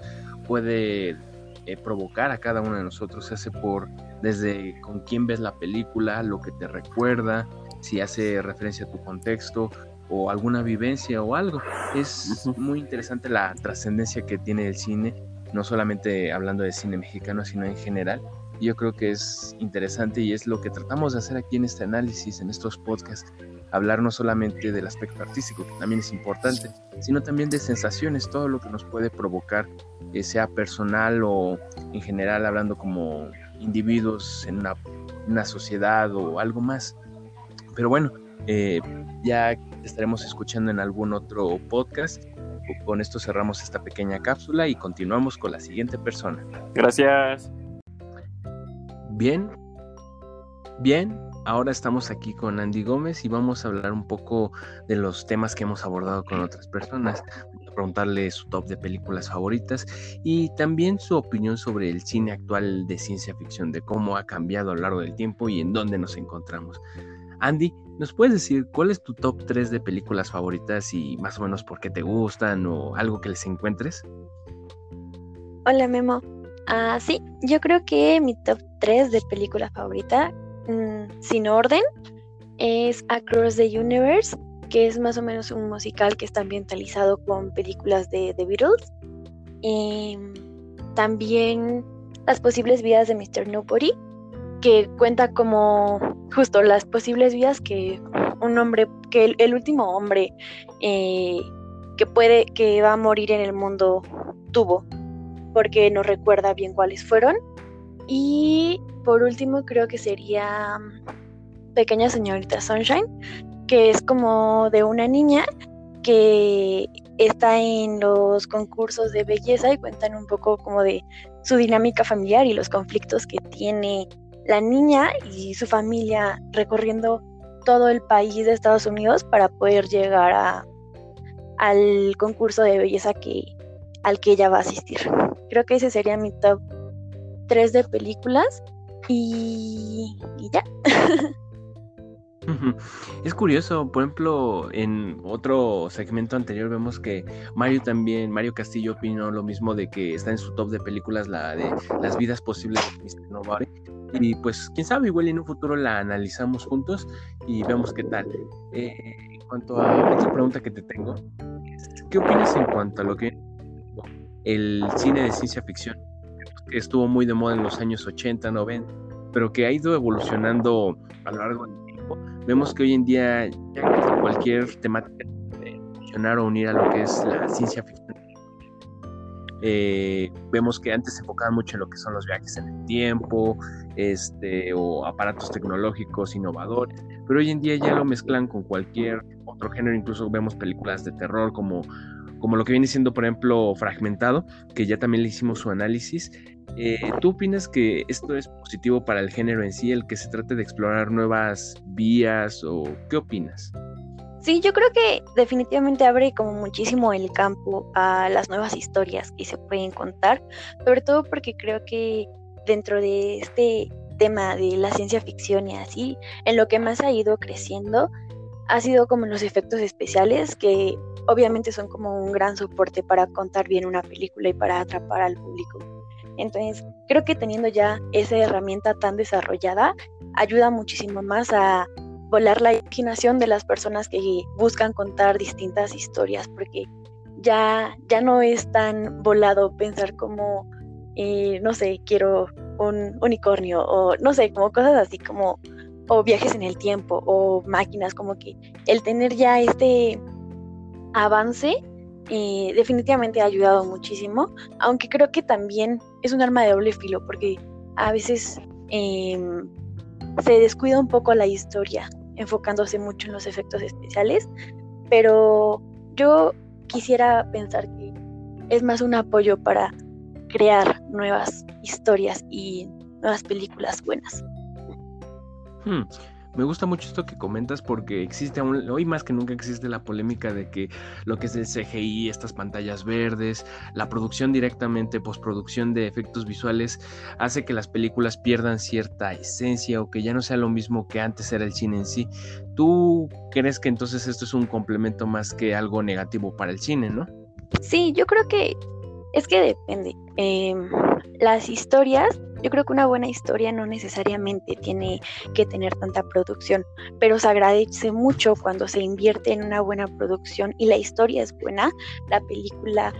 puede eh, provocar a cada uno de nosotros, se hace por desde con quién ves la película, lo que te recuerda, si hace referencia a tu contexto o alguna vivencia o algo. Es muy interesante la trascendencia que tiene el cine no solamente hablando de cine mexicano, sino en general. Yo creo que es interesante y es lo que tratamos de hacer aquí en este análisis, en estos podcasts, hablar no solamente del aspecto artístico, que también es importante, sino también de sensaciones, todo lo que nos puede provocar, eh, sea personal o en general hablando como individuos en una, sociedad o algo más. Pero bueno, eh, ya estaremos escuchando en algún otro podcast con esto cerramos esta pequeña cápsula y continuamos con la siguiente persona. Gracias. Bien, bien, ahora estamos aquí con Andy Gómez y vamos a hablar un poco de los temas que hemos abordado con otras personas. a preguntarle su top de películas favoritas y también su opinión sobre el cine actual de ciencia ficción, de cómo ha cambiado a lo largo del tiempo y en dónde nos encontramos. Andy, ¿nos puedes decir cuál es tu top 3 de películas favoritas y más o menos por qué te gustan o algo que les encuentres? Hola Memo. Ah, sí, yo creo que mi top 3 de película favorita, mm, sin orden, es Across the Universe, que es más o menos un musical que está ambientalizado con películas de The Beatles. Y también Las posibles vidas de Mr. Nobody, que cuenta como justo las posibles vías que un hombre, que el, último hombre eh, que puede, que va a morir en el mundo tuvo, porque no recuerda bien cuáles fueron. Y por último creo que sería Pequeña Señorita Sunshine, que es como de una niña que está en los concursos de belleza y cuentan un poco como de su dinámica familiar y los conflictos que tiene la niña y su familia recorriendo todo el país de Estados Unidos para poder llegar a, al concurso de belleza que, al que ella va a asistir. Creo que ese sería mi top 3 de películas Y, ya. Es curioso, por ejemplo, en otro segmento anterior vemos que Mario también, Mario Castillo opinó lo mismo de que está en su top de películas la de las vidas posibles de Mr. Y pues, quién sabe, igual en un futuro la analizamos juntos y vemos qué tal. Eh, en cuanto a otra pregunta que te tengo, ¿qué opinas en cuanto a lo que el cine de ciencia ficción? Que estuvo muy de moda en los años 80, 90, pero que ha ido evolucionando a lo largo del Vemos que hoy en día ya cualquier temática funcionar o unir a lo que es la ciencia ficción. Eh, vemos que antes se enfocaban mucho en lo que son los viajes en el tiempo, este, o aparatos tecnológicos innovadores, pero hoy en día ya lo mezclan con cualquier otro género, incluso vemos películas de terror como, como lo que viene siendo, por ejemplo, Fragmentado, que ya también le hicimos su análisis, eh, ¿Tú opinas que esto es positivo para el género en sí, el que se trate de explorar nuevas vías o qué opinas? Sí, yo creo que definitivamente abre como muchísimo el campo a las nuevas historias que se pueden contar, sobre todo porque creo que dentro de este tema de la ciencia ficción y así, en lo que más ha ido creciendo ha sido como los efectos especiales que obviamente son como un gran soporte para contar bien una película y para atrapar al público. Entonces, creo que teniendo ya esa herramienta tan desarrollada, ayuda muchísimo más a volar la imaginación de las personas que buscan contar distintas historias, porque ya, ya no es tan volado pensar como, eh, no sé, quiero un unicornio o no sé, como cosas así como, o viajes en el tiempo o máquinas, como que el tener ya este avance eh, definitivamente ha ayudado muchísimo, aunque creo que también es un arma de doble filo porque a veces em, se descuida un poco la historia enfocándose mucho en los efectos especiales, pero yo quisiera pensar que es más un apoyo para crear nuevas historias y nuevas películas buenas. Hmm. Me gusta mucho esto que comentas porque existe aún, hoy más que nunca existe la polémica de que lo que es el CGI, estas pantallas verdes, la producción directamente, postproducción de efectos visuales, hace que las películas pierdan cierta esencia o que ya no sea lo mismo que antes era el cine en sí. ¿Tú crees que entonces esto es un complemento más que algo negativo para el cine, no? Sí, yo creo que es que depende. Em, las historias yo creo que una buena historia no necesariamente tiene que tener tanta producción, pero se agradece mucho cuando se invierte en una buena producción y la historia es buena, la película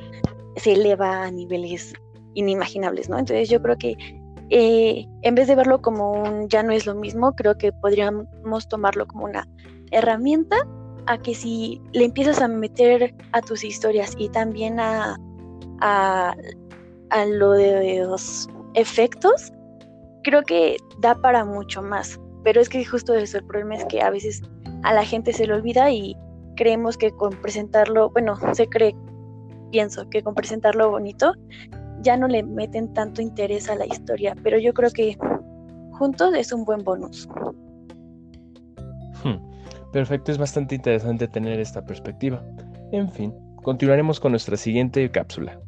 se eleva a niveles inimaginables, ¿no? Entonces yo creo que eh, en vez de verlo como un ya no es lo mismo, creo que podríamos tomarlo como una herramienta a que si le empiezas a meter a tus historias y también a, a, a lo de los efectos, creo que da para mucho más. Pero es que justo eso, el problema es que a veces a la gente se le olvida y creemos que con presentarlo, bueno, se cree, pienso, que con presentarlo bonito ya no le meten tanto interés a la historia, pero yo creo que juntos es un buen bonus. Hmm, perfecto, es bastante interesante tener esta perspectiva. En fin, continuaremos con nuestra siguiente cápsula.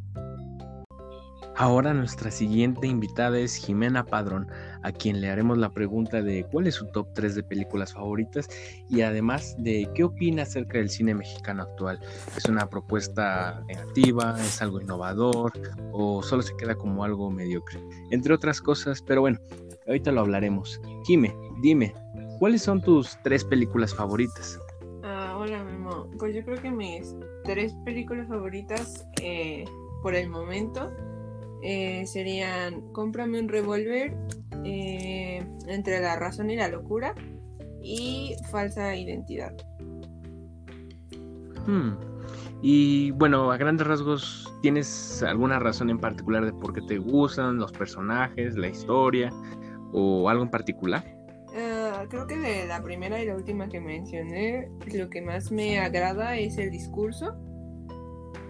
Ahora nuestra siguiente invitada es Jimena Padrón, a quien le haremos la pregunta de cuál es su top 3 de películas favoritas y además de qué opina acerca del cine mexicano actual. ¿Es una propuesta negativa? ¿Es algo innovador? ¿O solo se queda como algo mediocre? Entre otras cosas, pero bueno, ahorita lo hablaremos. Jime, dime, ¿cuáles son tus tres películas favoritas? Ah, hola Memo, pues yo creo que mis tres películas favoritas eh, por el momento eh, serían Cómprame un revólver, eh, Entre la razón y la locura y Falsa identidad. Hmm. Y bueno, a grandes rasgos, ¿tienes alguna razón en particular de por qué te gustan los personajes, la historia o algo en particular? Ah, creo que de la primera y la última que mencioné, lo que más me agrada es el discurso.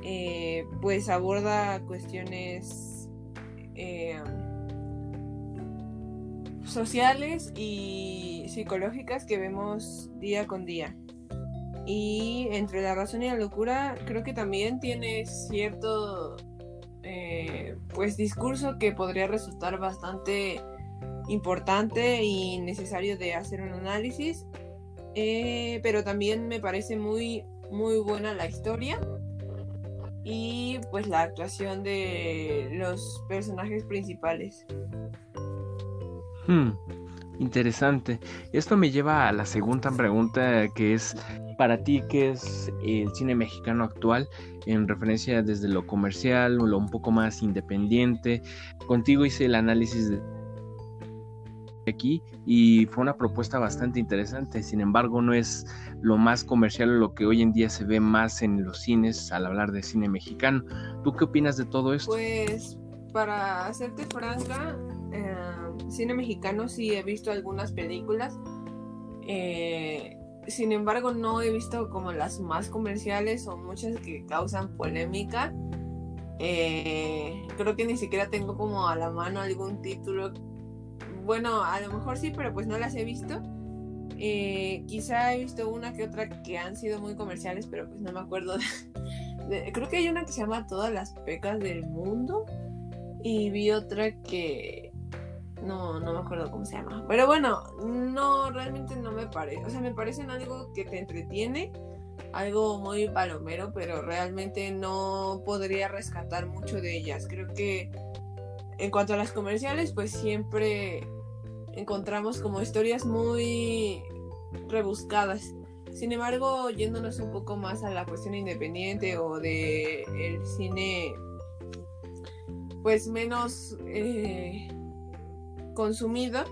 Eh, pues aborda cuestiones eh, sociales y psicológicas que vemos día con día. Y entre la razón y la locura, creo que también tiene cierto eh, pues discurso que podría resultar bastante importante y necesario de hacer un análisis, eh, pero también me parece muy, muy buena la historia y pues la actuación de los personajes principales. Hmm, interesante. Esto me lleva a la segunda pregunta que es para ti qué es el cine mexicano actual en referencia desde lo comercial o lo un poco más independiente. Contigo hice el análisis de aquí y fue una propuesta bastante interesante. Sin embargo, no es lo más comercial lo que hoy en día se ve más en los cines al hablar de cine mexicano. ¿Tú qué opinas de todo esto? Pues para hacerte franca, eh, cine mexicano sí he visto algunas películas. Eh, sin embargo, no he visto como las más comerciales o muchas que causan polémica. Eh, creo que ni siquiera tengo como a la mano algún título bueno, a lo mejor sí, pero pues no las he visto. Eh, quizá he visto una que otra que han sido muy comerciales, pero pues no me acuerdo. creo que hay una que se llama Todas las pecas del mundo. Y vi otra que... No, no me acuerdo cómo se llama. Pero bueno, no, realmente no me parece. O sea, me parecen algo que te entretiene. Algo muy palomero, pero realmente no podría rescatar mucho de ellas. Creo que en cuanto a las comerciales, pues siempre encontramos como historias muy rebuscadas. Sin embargo, yéndonos un poco más a la cuestión independiente o de el cine pues menos eh, consumido,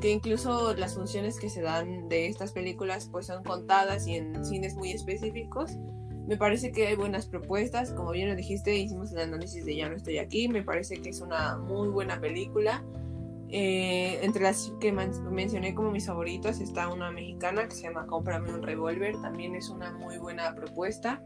que incluso las funciones que se dan de estas películas pues son contadas y en cines muy específicos. Me parece que hay buenas propuestas, como bien lo dijiste, hicimos el análisis de Ya no estoy aquí, me parece que es una muy buena película eh, entre las que mencioné como mis favoritas está una mexicana que se llama Cómprame un revólver, también es una muy buena propuesta.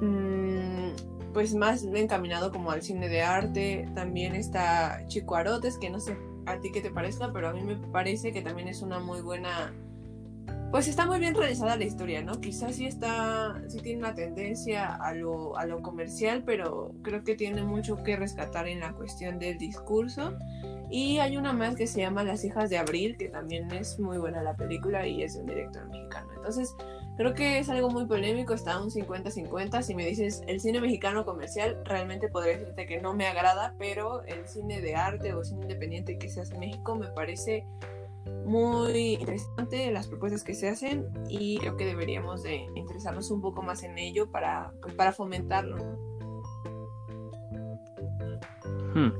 Mm, pues más encaminado como al cine de arte, también está Chico Arotes, que no sé a ti qué te parezca, pero a mí me parece que también es una muy buena pues está muy bien realizada la historia, ¿no? Quizás sí está, sí tiene una tendencia a lo, a lo comercial, pero creo que tiene mucho que rescatar en la cuestión del discurso y hay una más que se llama Las hijas de Abril, que también es muy buena la película y es de un director mexicano. Entonces, creo que es algo muy polémico, está un 50-50. Si me dices el cine mexicano comercial, realmente podría decirte que no me agrada, pero el cine de arte o cine independiente que se hace en México me parece muy interesante las propuestas que se hacen y creo que deberíamos de interesarnos un poco más en ello para, pues, para fomentarlo. Hmm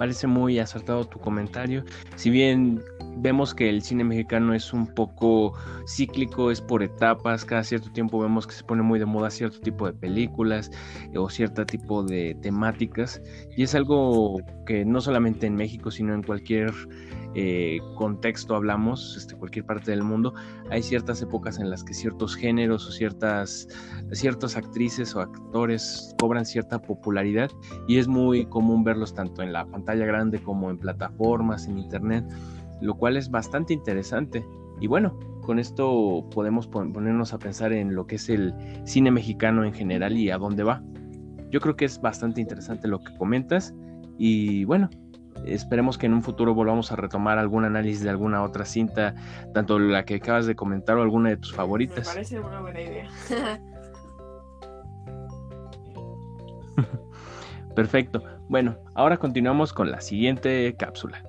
parece muy acertado tu comentario. Si bien vemos que el cine mexicano es un poco cíclico, es por etapas, cada cierto tiempo vemos que se pone muy de moda cierto tipo de películas eh, o cierto tipo de temáticas y es algo que no solamente en México, sino en cualquier eh, contexto hablamos, este, cualquier parte del mundo, hay ciertas épocas en las que ciertos géneros o ciertas, ciertas actrices o actores cobran cierta popularidad y es muy común verlos tanto en la pantalla grande como en plataformas, en internet, lo cual es bastante interesante. Y bueno, con esto podemos ponernos a pensar en lo que es el cine mexicano en general y a dónde va. Yo creo que es bastante interesante lo que comentas y bueno, Esperemos que en un futuro volvamos a retomar algún análisis de alguna otra cinta, tanto la que acabas de comentar o alguna de tus favoritas. Me parece una buena idea. Perfecto. Bueno, ahora continuamos con la siguiente cápsula.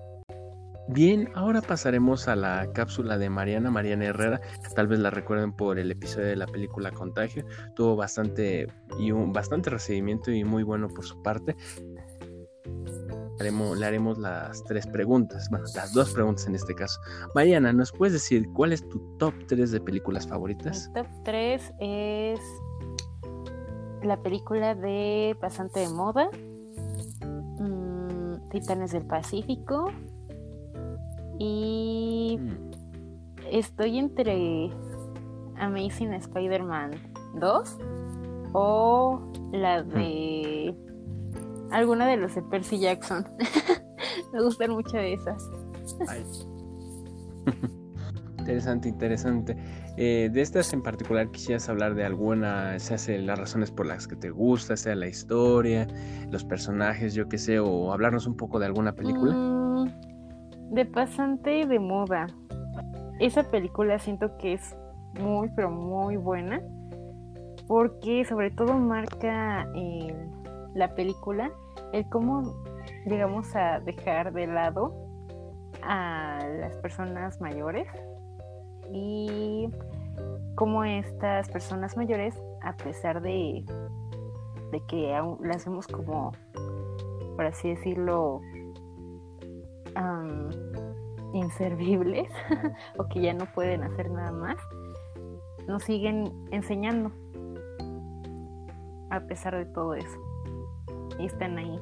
Bien, ahora pasaremos a la cápsula de Mariana, Mariana Herrera. Tal vez la recuerden por el episodio de la película Contagio. Tuvo bastante y un bastante recibimiento y muy bueno por su parte le haremos las tres preguntas, bueno, las dos preguntas en este caso. Mariana, ¿nos puedes decir cuál es tu top 3 de películas favoritas? Top 3 es la película de Pasante de Moda, mm, Titanes del Pacífico y mm. estoy entre Amazing Spider-Man 2 o la de alguna de los de Percy Jackson. Me gustan mucho de esas. interesante, interesante. Eh, de estas en particular quisieras hablar de alguna, se hace las razones por las que te gusta, sea la historia, los personajes, yo qué sé, o hablarnos un poco de alguna película. Mm, De pasante de moda. Esa película siento que es muy, pero muy buena. Porque sobre todo marca eh, la película el cómo llegamos a dejar de lado a las personas mayores y cómo estas personas mayores, a pesar de, de que aún las vemos como, por así decirlo, inservibles o que ya no pueden hacer nada más, nos siguen enseñando a pesar de todo eso. Y están ahí.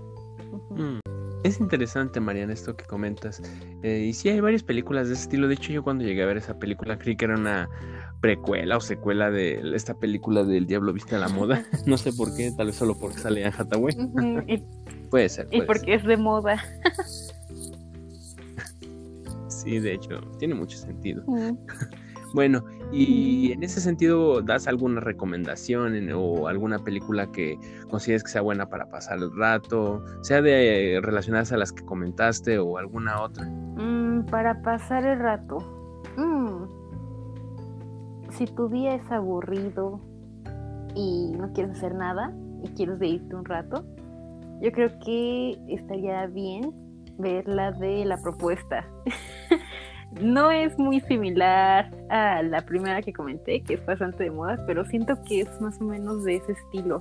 Mm. Es interesante, Mariana, esto que comentas. Eh, y sí, hay varias películas de ese estilo. De hecho, yo cuando llegué a ver esa película creí que era una precuela o secuela de esta película del Diablo Viste a la Moda. no sé por qué, tal vez solo porque sale Anne Hathaway. puede ser. y porque es de moda. Sí, de hecho, tiene mucho sentido. Bueno, y en ese sentido, ¿das alguna recomendación o alguna película que consideres que sea buena para pasar el rato? Sea de eh, relacionadas a las que comentaste o alguna otra. Mm, para pasar el rato. Mm. Si tu día es aburrido y no quieres hacer nada y quieres irte un rato, yo creo que estaría bien ver la de la propuesta. No es muy similar a la primera que comenté, que es bastante de moda, pero siento que es más o menos de ese estilo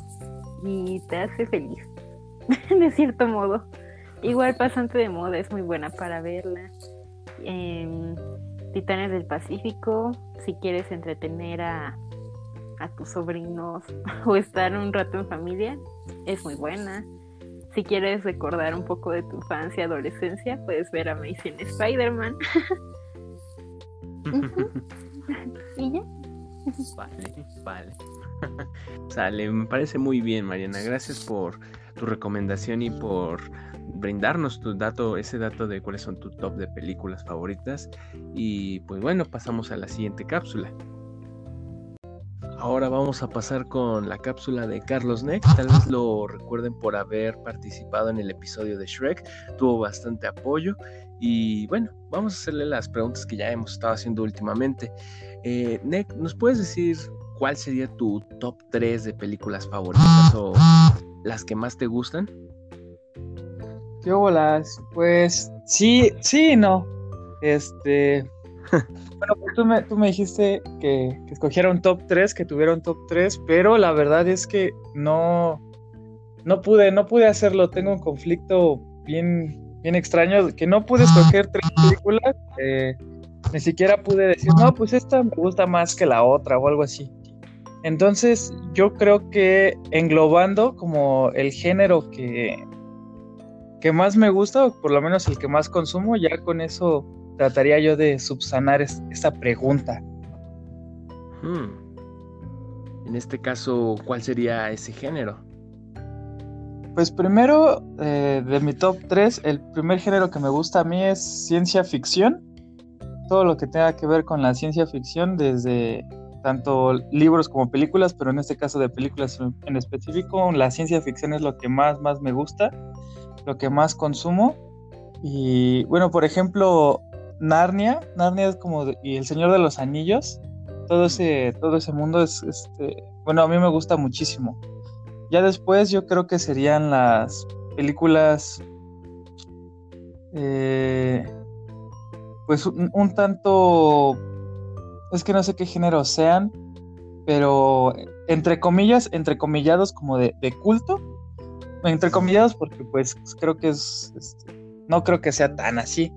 y te hace feliz, de cierto modo. Igual Pasante de Moda es muy buena para verla. Titanes del Pacífico, si quieres entretener a, a tus sobrinos o estar un rato en familia, es muy buena. Si quieres recordar un poco de tu infancia adolescencia, puedes ver Amazing Spider-Man. ¿Y ya? Vale, vale. Sale, me parece muy bien, Mariana. Gracias por tu recomendación y por brindarnos tu dato, ese dato de cuáles son tu top de películas favoritas. Y pues bueno, pasamos a la siguiente cápsula. Ahora vamos a pasar con la cápsula de Carlos Neck. Tal vez lo recuerden por haber participado en el episodio de Shrek. Tuvo bastante apoyo. Y bueno, vamos a hacerle las preguntas que ya hemos estado haciendo últimamente. Eh, Neck, ¿nos puedes decir cuál sería tu top 3 de películas favoritas o las que más te gustan? ¿Qué bolas? Pues sí, sí, no. Este, bueno, pues tú me, tú me dijiste que, que, escogiera un top 3, que tuviera un top 3, pero la verdad es que no, no pude, no pude hacerlo. Tengo un conflicto bien, bien extraño, que no pude escoger tres películas. Eh, ni siquiera pude decir, no, pues esta me gusta más que la otra o algo así. Entonces, yo creo que englobando como el género que, que más me gusta, o por lo menos el que más consumo, ya con eso trataría yo de subsanar esta pregunta. Hmm. En este caso, ¿cuál sería ese género? Pues primero, eh, de mi top 3, el primer género que me gusta a mí es ciencia ficción. Todo lo que tenga que ver con la ciencia ficción, desde tanto libros como películas, pero en este caso de películas en específico, la ciencia ficción es lo que más, más me gusta, lo que más consumo. Y bueno, por ejemplo, Narnia, Narnia es como y El Señor de los Anillos, todo ese, todo ese mundo es, este, bueno, a mí me gusta muchísimo. Ya después yo creo que serían las películas, eh, pues un, tanto, es que no sé qué género sean, pero entre comillas, entre comillados como de, de culto, entre comillados porque pues creo que es, este, no creo que sea tan así,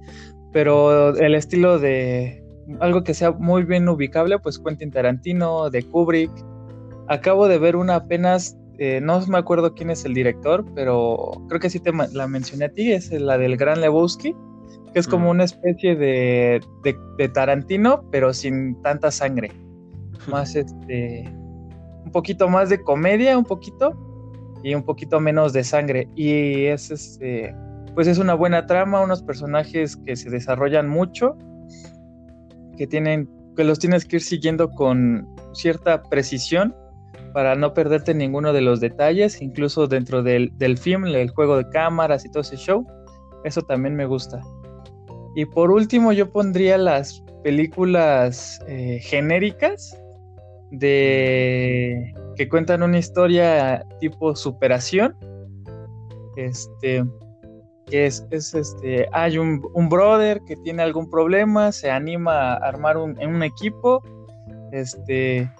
pero el estilo de algo que sea muy bien ubicable, pues Quentin Tarantino, de Kubrick. Acabo de ver una apenas, eh, no me acuerdo quién es el director, pero creo que sí te la mencioné a ti, es la del Gran Lebowski, que es como mm. una especie de, de, Tarantino, pero sin tanta sangre. Más este, un poquito más de comedia, un poquito, y un poquito menos de sangre. Y es este pues es una buena trama, unos personajes que se desarrollan mucho, que tienen, que los tienes que ir siguiendo con cierta precisión para no perderte ninguno de los detalles, incluso dentro del, del film, el juego de cámaras y todo ese show. Eso también me gusta. Y por último, yo pondría las películas eh, genéricas de que cuentan una historia tipo superación. Este, que es, es este, hay un, un, brother que tiene algún problema, se anima a armar un, en un equipo, este,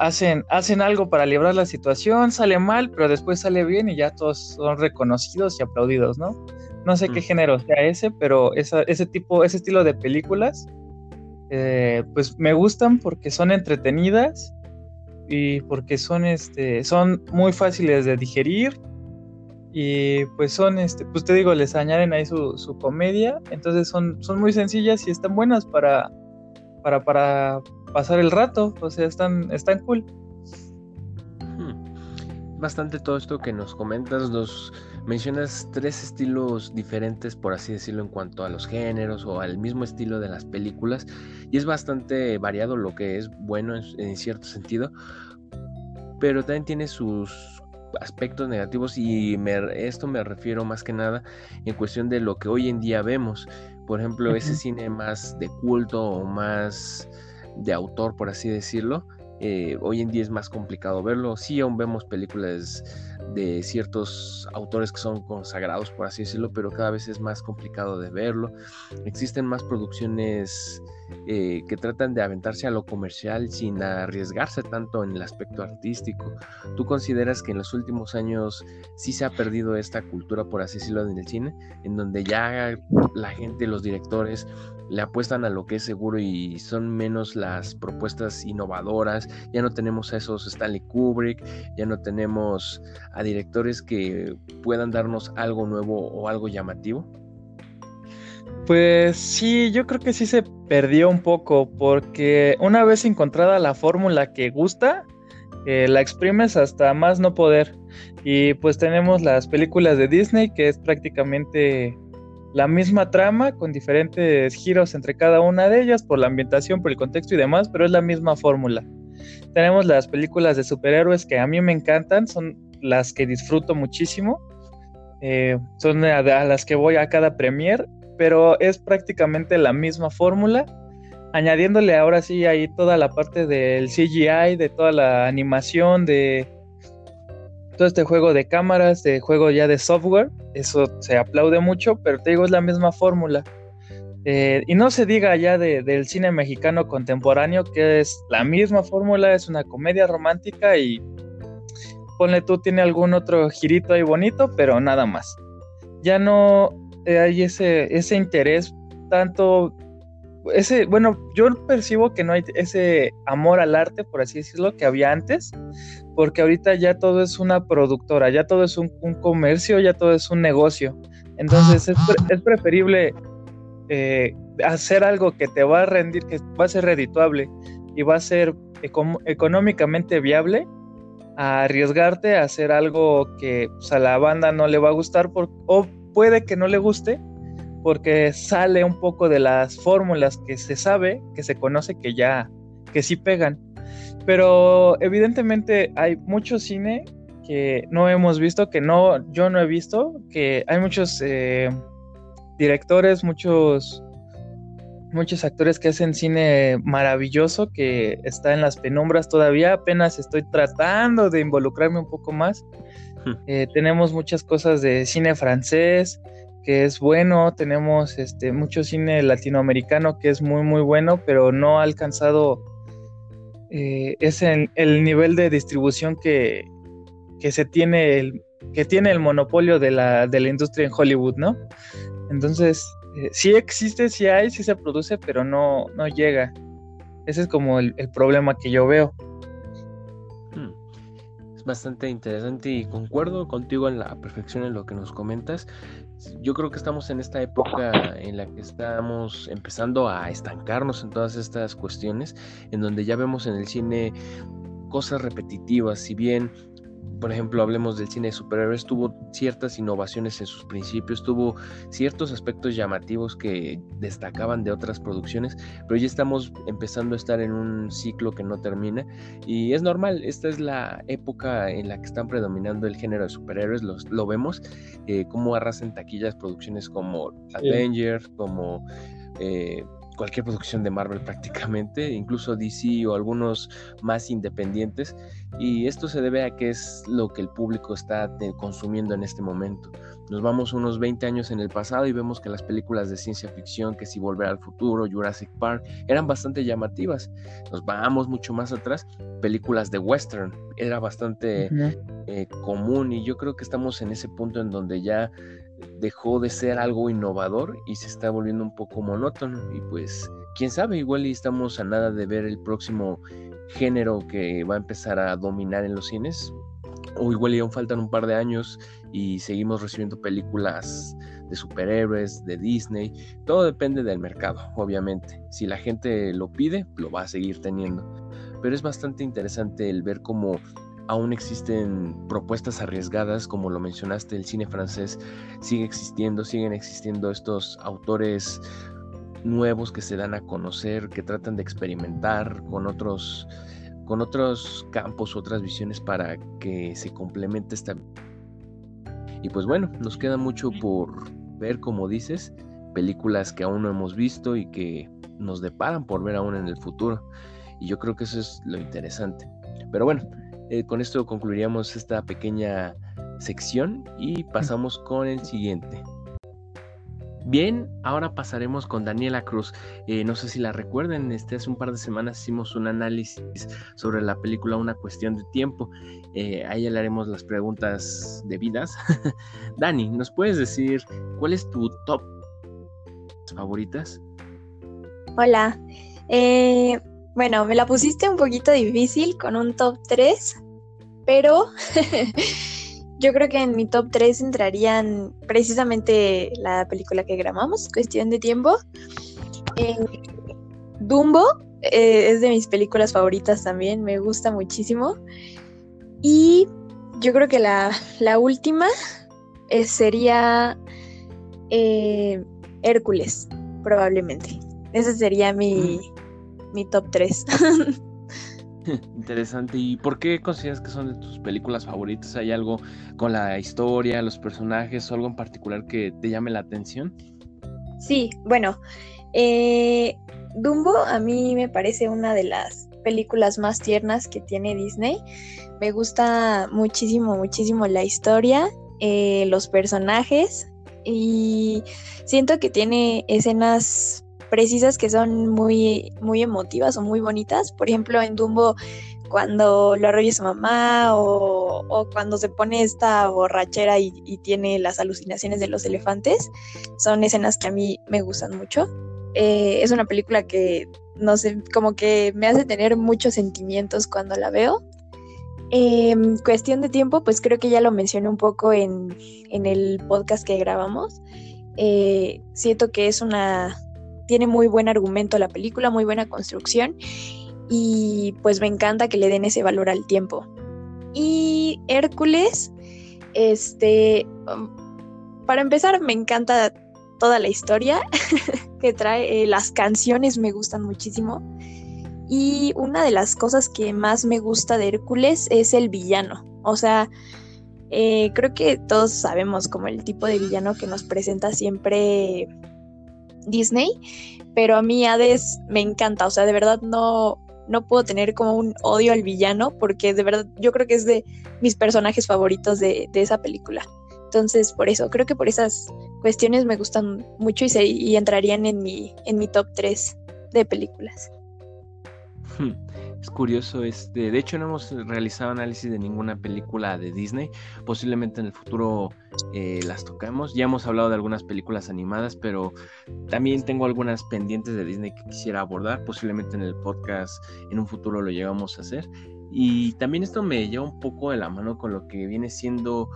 hacen, hacen algo para librar la situación, sale mal, pero después sale bien y ya todos son reconocidos y aplaudidos, ¿no? No sé qué género sea ese, pero ese tipo, ese estilo de películas, eh, pues me gustan porque son entretenidas y porque son, este, son muy fáciles de digerir y pues son, este, pues te digo, les añaden ahí su, su comedia, entonces son, son muy sencillas y están buenas para, para, para pasar el rato, o sea, están, están cool. Hmm. Bastante todo esto que nos comentas, nos mencionas tres estilos diferentes, por así decirlo, en cuanto a los géneros o al mismo estilo de las películas, y es bastante variado lo que es bueno en, cierto sentido, pero también tiene sus aspectos negativos y esto me refiero más que nada en cuestión de lo que hoy en día vemos. Por ejemplo, ese cine más de culto o más de autor, por así decirlo, eh, hoy en día es más complicado verlo. Sí, aún vemos películas de ciertos autores que son consagrados, por así decirlo, pero cada vez es más complicado de verlo. Existen más producciones eh, que tratan de aventarse a lo comercial sin arriesgarse tanto en el aspecto artístico. ¿Tú consideras que en los últimos años sí se ha perdido esta cultura, por así decirlo, en el cine, en donde ya la gente, los directores, le apuestan a lo que es seguro y son menos las propuestas innovadoras. Ya no tenemos a esos Stanley Kubrick, ya no tenemos a directores que puedan darnos algo nuevo o algo llamativo. Pues sí, yo creo que sí se perdió un poco porque una vez encontrada la fórmula que gusta, eh, la exprimes hasta más no poder. Y pues tenemos las películas de Disney que es prácticamente la misma trama con diferentes giros entre cada una de ellas por la ambientación, por el contexto y demás, pero es la misma fórmula. Tenemos las películas de superhéroes que a mí me encantan, son las que disfruto muchísimo, eh, son a, las que voy a cada premier, pero es prácticamente la misma fórmula, añadiéndole ahora sí ahí toda la parte del CGI, de toda la animación, de todo este juego de cámaras, de juego ya de software, eso se aplaude mucho, pero te digo, es la misma fórmula. Eh, y no se diga ya del cine mexicano contemporáneo, que es la misma fórmula, es una comedia romántica y ponle tú, tiene algún otro girito ahí bonito, pero nada más. Ya no eh, hay ese, ese interés tanto ese, bueno, yo percibo que no hay ese amor al arte, por así decirlo, que había antes, porque ahorita ya todo es una productora, ya todo es un, comercio, ya todo es un negocio. Entonces es, preferible eh, hacer algo que te va a rendir, que va a ser redituable y va a ser económicamente viable, a arriesgarte a hacer algo que pues, a la banda no le va a gustar o puede que no le guste porque sale un poco de las fórmulas que se sabe, que se conoce que ya, que sí pegan. Pero evidentemente hay mucho cine que no hemos visto, que no, yo no he visto, que hay muchos eh, directores, muchos, muchos actores que hacen cine maravilloso, que está en las penumbras todavía, apenas estoy tratando de involucrarme un poco más. Eh, tenemos muchas cosas de cine francés, que es bueno, tenemos este mucho cine latinoamericano que es muy muy bueno, pero no ha alcanzado eh, ese el nivel de distribución que, que se tiene el, que tiene el monopolio de la, de la industria en Hollywood, ¿no? Entonces, eh, sí existe, sí hay, sí se produce, pero no, no llega. Ese es como el problema que yo veo. Es bastante interesante y concuerdo contigo en la perfección en lo que nos comentas. Yo creo que estamos en esta época en la que estamos empezando a estancarnos en todas estas cuestiones, en donde ya vemos en el cine cosas repetitivas, si bien por ejemplo, hablemos del cine de superhéroes, tuvo ciertas innovaciones en sus principios, tuvo ciertos aspectos llamativos que destacaban de otras producciones, pero ya estamos empezando a estar en un ciclo que no termina. Y es normal, esta es la época en la que están predominando el género de superhéroes, lo vemos, eh, como arrasan taquillas producciones como Avengers, como... Eh, cualquier producción de Marvel prácticamente, incluso DC o algunos más independientes. Y esto se debe a que es lo que el público está consumiendo en este momento. Nos vamos unos 20 años en el pasado y vemos que las películas de ciencia ficción, que si Volver al Futuro, Jurassic Park, eran bastante llamativas. Nos vamos mucho más atrás, películas de western, era bastante eh, común y yo creo que estamos en ese punto en donde ya dejó de ser algo innovador y se está volviendo un poco monótono. Y pues, quién sabe, igual estamos a nada de ver el próximo género que va a empezar a dominar en los cines. O igual y aún faltan un par de años y seguimos recibiendo películas de superhéroes, de Disney. Todo depende del mercado, obviamente. Si la gente lo pide, lo va a seguir teniendo. Pero es bastante interesante el ver cómo aún existen propuestas arriesgadas, como lo mencionaste, el cine francés sigue existiendo, siguen existiendo estos autores nuevos que se dan a conocer, que tratan de experimentar con otros con otros campos, otras visiones para que se complemente esta y pues bueno, nos queda mucho por ver, como dices, películas que aún no hemos visto y que nos deparan por ver aún en el futuro. Y yo creo que eso es lo interesante. Pero bueno, eh, con esto concluiríamos esta pequeña sección y pasamos con el siguiente. Bien, ahora pasaremos con Daniela Cruz. Eh, no sé si la recuerden, este, hace un par de semanas hicimos un análisis sobre la película Una cuestión de tiempo. Eh, ahí le haremos las preguntas debidas. Dani, ¿nos puedes decir cuál es tu top favoritas? Hola. Eh, bueno, me la pusiste un poquito difícil con un top 3, pero yo creo que en mi top 3 entrarían precisamente la película que grabamos, Cuestión de Tiempo. Dumbo eh, es de mis películas favoritas también, me gusta muchísimo. Y yo creo que la, última eh, sería eh, Hércules, probablemente. Ese sería mi, mm mi top 3. Interesante. ¿Y por qué consideras que son de tus películas favoritas? ¿Hay algo con la historia, los personajes o algo en particular que te llame la atención? Sí, bueno, eh, Dumbo a mí me parece una de las películas más tiernas que tiene Disney. Me gusta muchísimo, muchísimo la historia, eh, los personajes y siento que tiene escenas precisas que son muy, muy emotivas o muy bonitas. Por ejemplo, en Dumbo, cuando lo arrolla su mamá o, cuando se pone esta borrachera y, tiene las alucinaciones de los elefantes, son escenas que a mí me gustan mucho. Eh, es una película que, no sé, como que me hace tener muchos sentimientos cuando la veo. Em, cuestión de tiempo, pues creo que ya lo mencioné un poco en, el podcast que grabamos. Eh, siento que es una tiene muy buen argumento la película, muy buena construcción y pues me encanta que le den ese valor al tiempo. Y Hércules, este, um, para empezar me encanta toda la historia que trae, eh, las canciones me gustan muchísimo. Y una de las cosas que más me gusta de Hércules es el villano. O sea, eh, creo que todos sabemos como el tipo de villano que nos presenta siempre Disney, pero a mí Hades me encanta, o sea, de verdad no, no puedo tener como un odio al villano, porque de verdad yo creo que es de mis personajes favoritos de, esa película. Entonces, por eso, creo que por esas cuestiones me gustan mucho y, se, y entrarían en mi, en mi top 3 de películas. Hmm. Es curioso, este, de hecho no hemos realizado análisis de ninguna película de Disney, posiblemente en el futuro eh, las tocamos, ya hemos hablado de algunas películas animadas, pero también tengo algunas pendientes de Disney que quisiera abordar, posiblemente en el podcast en un futuro lo llegamos a hacer. Y también esto me lleva un poco de la mano con lo que viene siendo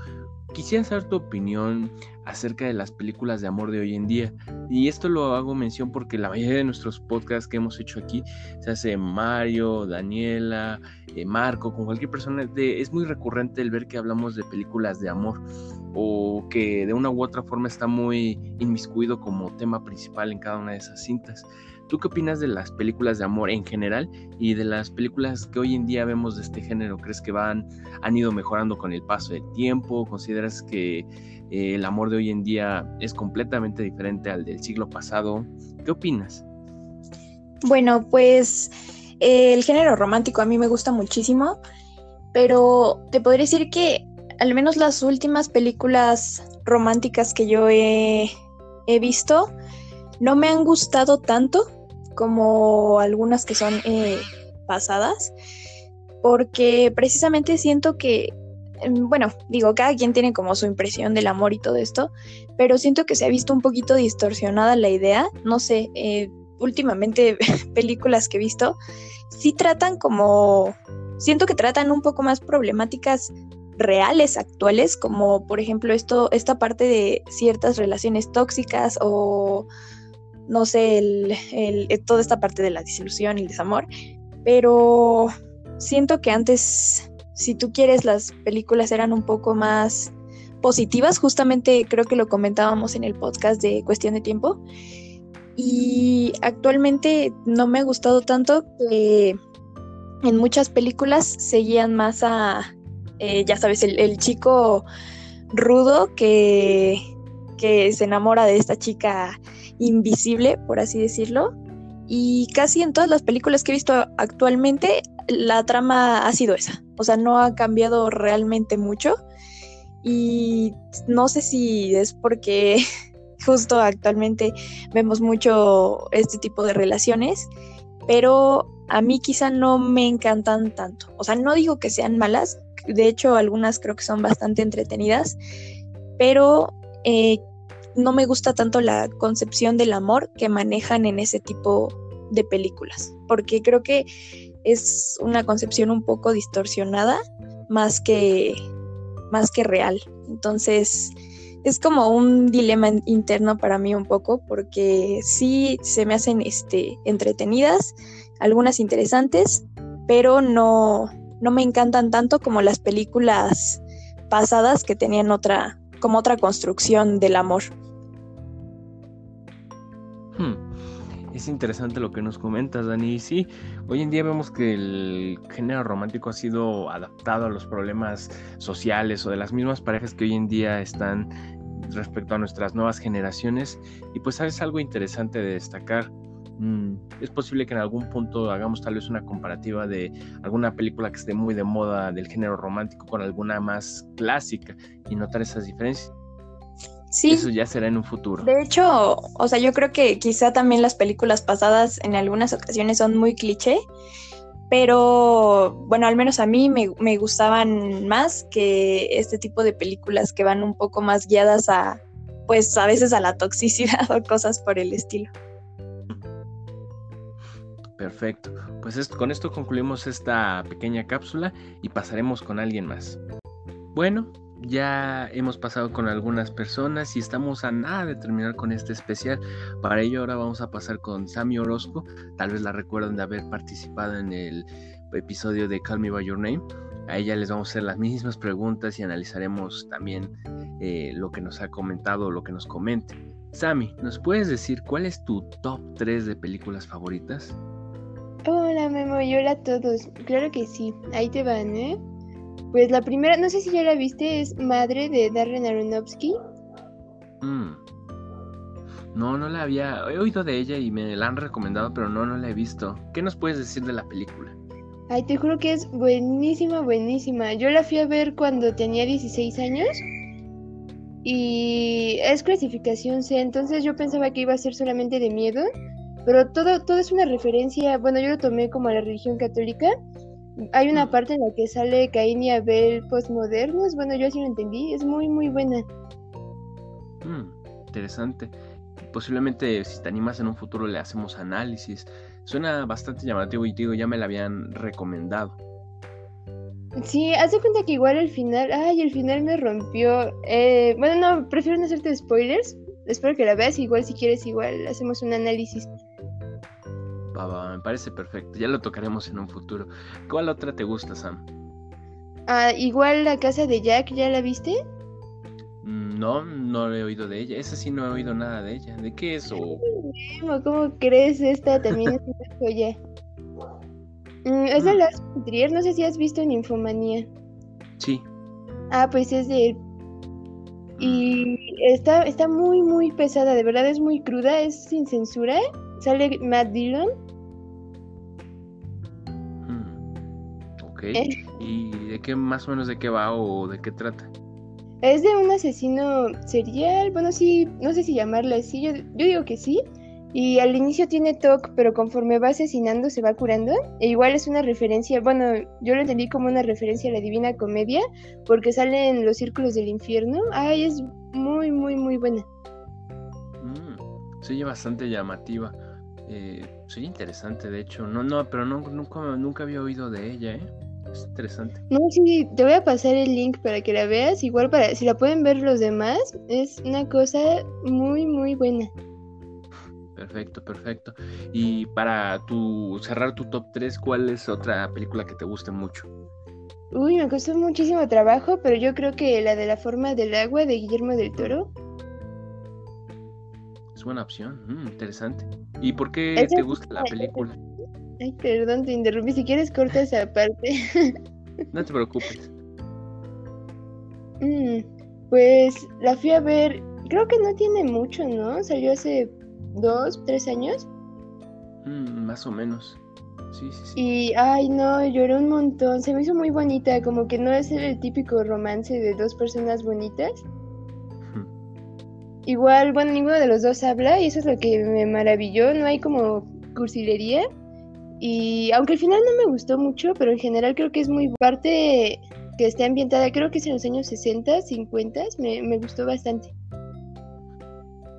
quisiera saber tu opinión acerca de las películas de amor de hoy en día. Y esto lo hago mención porque la mayoría de nuestros podcasts que hemos hecho aquí, se hace Mario, Daniela, eh, Marco, con cualquier persona, es muy recurrente el ver que hablamos de películas de amor o que de una u otra forma está muy inmiscuido como tema principal en cada una de esas cintas. ¿Tú qué opinas de las películas de amor en general y de las películas que hoy en día vemos de este género? ¿Crees que van, han ido mejorando con el paso del tiempo? ¿Consideras que eh, el amor de hoy en día es completamente diferente al del siglo pasado? ¿Qué opinas? Bueno, pues eh, el género romántico a mí me gusta muchísimo, pero te podría decir que al menos las últimas películas románticas que yo he, he visto no me han gustado tanto como algunas que son eh, pasadas, porque precisamente siento que, em, bueno, digo, cada quien tiene como su impresión del amor y todo esto, pero siento que se ha visto un poquito distorsionada la idea, no sé, eh, últimamente películas que he visto, sí tratan como, siento que tratan un poco más problemáticas reales actuales como por ejemplo esto esta parte de ciertas relaciones tóxicas o no sé, el, eh, toda esta parte de la disilusión y el desamor, pero siento que antes, si tú quieres, las películas eran un poco más positivas, justamente creo que lo comentábamos en el podcast de Cuestión de Tiempo, y actualmente no me ha gustado tanto que en muchas películas seguían más a, eh, ya sabes, el, el chico rudo que, que se enamora de esta chica invisible, por así decirlo. Y casi en todas las películas que he visto actualmente, la trama ha sido esa. O sea, no ha cambiado realmente mucho. Y no sé si es porque justo actualmente vemos mucho este tipo de relaciones, pero a mí quizá no me encantan tanto. O sea, no digo que sean malas, de hecho algunas creo que son bastante entretenidas, pero eh, no me gusta tanto la concepción del amor que manejan en ese tipo de películas, porque creo que es una concepción un poco distorsionada más que más que real. Entonces, es como un dilema interno para mí un poco porque sí se me hacen este entretenidas, algunas interesantes, pero no no me encantan tanto como las películas pasadas que tenían otra como otra construcción del amor. Hmm. Es interesante lo que nos comentas, Dani. Sí, hoy en día vemos que el género romántico ha sido adaptado a los problemas sociales o de las mismas parejas que hoy en día están respecto a nuestras nuevas generaciones. Y pues es algo interesante de destacar. Mm, es posible que en algún punto hagamos tal vez una comparativa de alguna película que esté muy de moda del género romántico con alguna más clásica y notar esas diferencias. Sí. Eso ya será en un futuro. De hecho, o sea, yo creo que quizá también las películas pasadas en algunas ocasiones son muy cliché, pero bueno, al menos a mí me, me gustaban más que este tipo de películas que van un poco más guiadas a, pues a veces a la toxicidad o cosas por el estilo. Perfecto. Pues con esto concluimos esta pequeña cápsula y pasaremos con alguien más. Bueno, ya hemos pasado con algunas personas y estamos a nada de terminar con este especial. Para ello ahora vamos a pasar con Sammy Orozco. Tal vez la recuerden de haber participado en el episodio de Call Me By Your Name. A ella les vamos a hacer las mismas preguntas y analizaremos también eh, lo que nos ha comentado o lo que nos comente. Sammy, ¿nos puedes decir cuál es tu top 3 de películas favoritas? Hola Memo y hola a todos. Claro que sí, ahí te van, ¿eh? Pues la primera, no sé si ya la viste, es Madre de Darren Aronofsky. Mm. No, no la había. He oído de ella y me la han recomendado, pero no, no la he visto. ¿Qué nos puedes decir de la película? Ay, te juro que es buenísima, buenísima. Yo la fui a ver cuando tenía 16 años. Y es clasificación C, entonces yo pensaba que iba a ser solamente de miedo. Pero todo, todo es una referencia. Bueno, yo lo tomé como a la religión católica. Hay una parte en la que sale Caín y Abel postmodernos. Bueno, yo así lo entendí. Es muy, muy buena. Mm, interesante. Posiblemente si te animas en un futuro le hacemos análisis. Suena bastante llamativo y digo, ya me la habían recomendado. Sí, haz de cuenta que igual el final, ay, el final me rompió. Eh, bueno, no, prefiero no hacerte spoilers. Espero que la veas, igual si quieres, igual hacemos un análisis. Va, va, me parece perfecto. Ya lo tocaremos en un futuro. ¿Cuál otra te gusta, Sam? Ah, igual la casa de Jack, ¿ya la viste? Mm, No, no he oído de ella. Esa sí no he oído nada de ella. ¿De qué es? O... ¿Cómo crees? Esta también es una joya. Mm, es de Lars Trier, no sé si has visto Ninfomanía. Sí. Ah, pues es de él. Y está, está muy, muy pesada, de verdad es muy cruda, es sin censura. Sale Matt Dillon. Mm, Ok. Eh. ¿Y de qué más o menos de qué va o de qué trata? Es de un asesino serial, bueno, sí, no sé si llamarlo así, yo, yo digo que sí. Y al inicio tiene TOC, pero conforme va asesinando se va curando. E igual es una referencia, bueno, yo lo entendí como una referencia a la Divina Comedia, porque sale en los círculos del infierno. Ay, es muy, muy, muy buena. Se oye bastante llamativa. Eh, soy interesante, de hecho. No, no, pero no, nunca, nunca había oído de ella, ¿eh? Es interesante. No, sí, te voy a pasar el link para que la veas. Igual para, si la pueden ver los demás, es una cosa muy, muy buena. Perfecto, perfecto. Y para tu cerrar tu top 3, ¿cuál es otra película que te guste mucho? Uy, me costó muchísimo trabajo, pero yo creo que la de la forma del agua de Guillermo del Toro. Es buena opción, mm, interesante. ¿Y por qué te gusta la película? Ay, perdón, te interrumpí. Si quieres, corta esa parte. No te preocupes. Mm, pues la fui a ver, creo que no tiene mucho, ¿no? Salió hace dos, tres años. Mm, más o menos. Sí, sí, sí. Y, ay, no, lloré un montón. Se me hizo muy bonita, como que no es el típico romance de dos personas bonitas. Igual, bueno, ninguno de los dos habla y eso es lo que me maravilló. No hay como cursilería. Y aunque al final no me gustó mucho, pero en general creo que es muy parte que está ambientada, creo que es en los años 60, 50, me, me gustó bastante.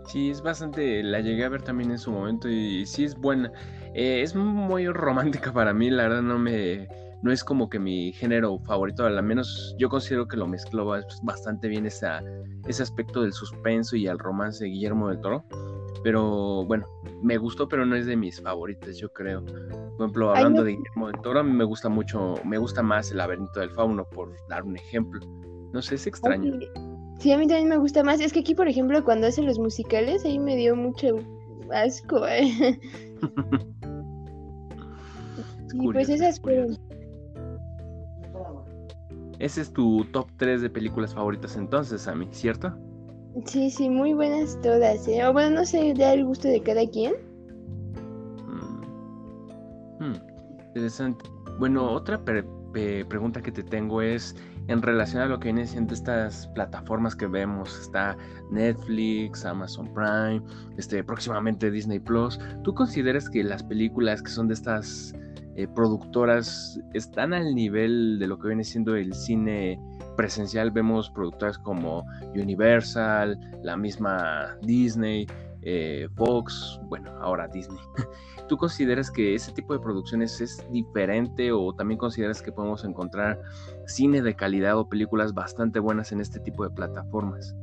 Sí, es bastante, la llegué a ver también en su momento y sí es buena. Eh, es muy romántica para mí, la verdad no me, no es como que mi género favorito, al menos yo considero que lo mezcló bas- bastante bien esa, ese aspecto del suspenso y el romance de Guillermo del Toro. Pero bueno, me gustó, pero no es de mis favoritas, yo creo. Por ejemplo, Ay, hablando no. de Guillermo del Toro, a mí me gusta mucho, me gusta más El laberinto del fauno, por dar un ejemplo. No sé, es extraño. Ay, Sí, a mí también me gusta más. Es que aquí, por ejemplo, cuando hacen los musicales, ahí me dio mucho asco. ¿eh? Y pues esas fueron. Ese es tu top 3 de películas favoritas entonces, Ami, ¿cierto? Sí, sí, muy buenas todas, ¿eh? O bueno, no sé, da el gusto de cada quien. Mm. Hmm, interesante. Bueno, otra pre- pregunta que te tengo es en relación a lo que vienen siendo estas plataformas que vemos. Está Netflix, Amazon Prime, este, próximamente Disney Plus. ¿Tú consideras que las películas que son de estas eh, productoras están al nivel de lo que viene siendo el cine presencial? Vemos productoras como Universal, la misma Disney, eh, Fox, bueno, ahora Disney. ¿Tú consideras que ese tipo de producciones es diferente o también consideras que podemos encontrar cine de calidad o películas bastante buenas en este tipo de plataformas?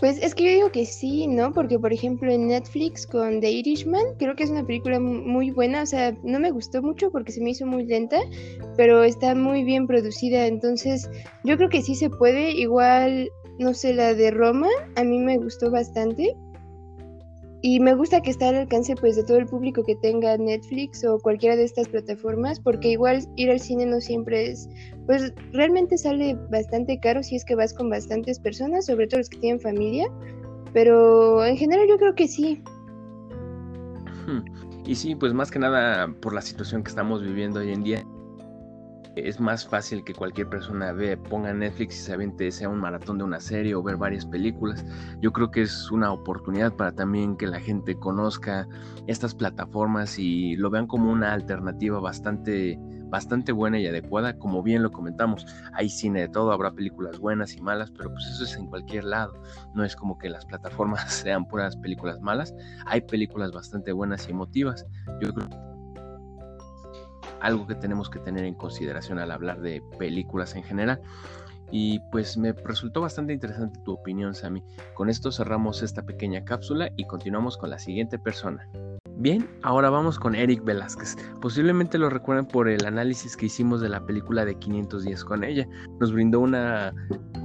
Pues es que yo digo que sí, ¿no? Porque, por ejemplo, en Netflix con The Irishman, creo que es una película mu- muy buena. O sea, no me gustó mucho porque se me hizo muy lenta, pero está muy bien producida. Entonces, yo creo que sí se puede. Igual, no sé, la de Roma, a mí me gustó bastante. Y me gusta que está al alcance pues de todo el público que tenga Netflix o cualquiera de estas plataformas, porque igual ir al cine no siempre es, pues realmente sale bastante caro si es que vas con bastantes personas, sobre todo los que tienen familia, pero en general yo creo que sí. Y sí, pues más que nada por la situación que estamos viviendo hoy en día, es más fácil que cualquier persona ve, ponga Netflix y se aviente sea un maratón de una serie o ver varias películas. Yo creo que es una oportunidad para también que la gente conozca estas plataformas y lo vean como una alternativa bastante bastante buena y adecuada, como bien lo comentamos. Hay cine de todo, habrá películas buenas y malas, pero pues eso es en cualquier lado. No es como que las plataformas sean puras películas malas. Hay películas bastante buenas y emotivas. Yo creo algo que tenemos que tener en consideración al hablar de películas en general. Y pues me resultó bastante interesante tu opinión, Sammy. Con esto cerramos esta pequeña cápsula y continuamos con la siguiente persona. Bien, ahora vamos con Eric Velázquez. Posiblemente lo recuerden por el análisis que hicimos de la película de 510 con ella. Nos brindó una,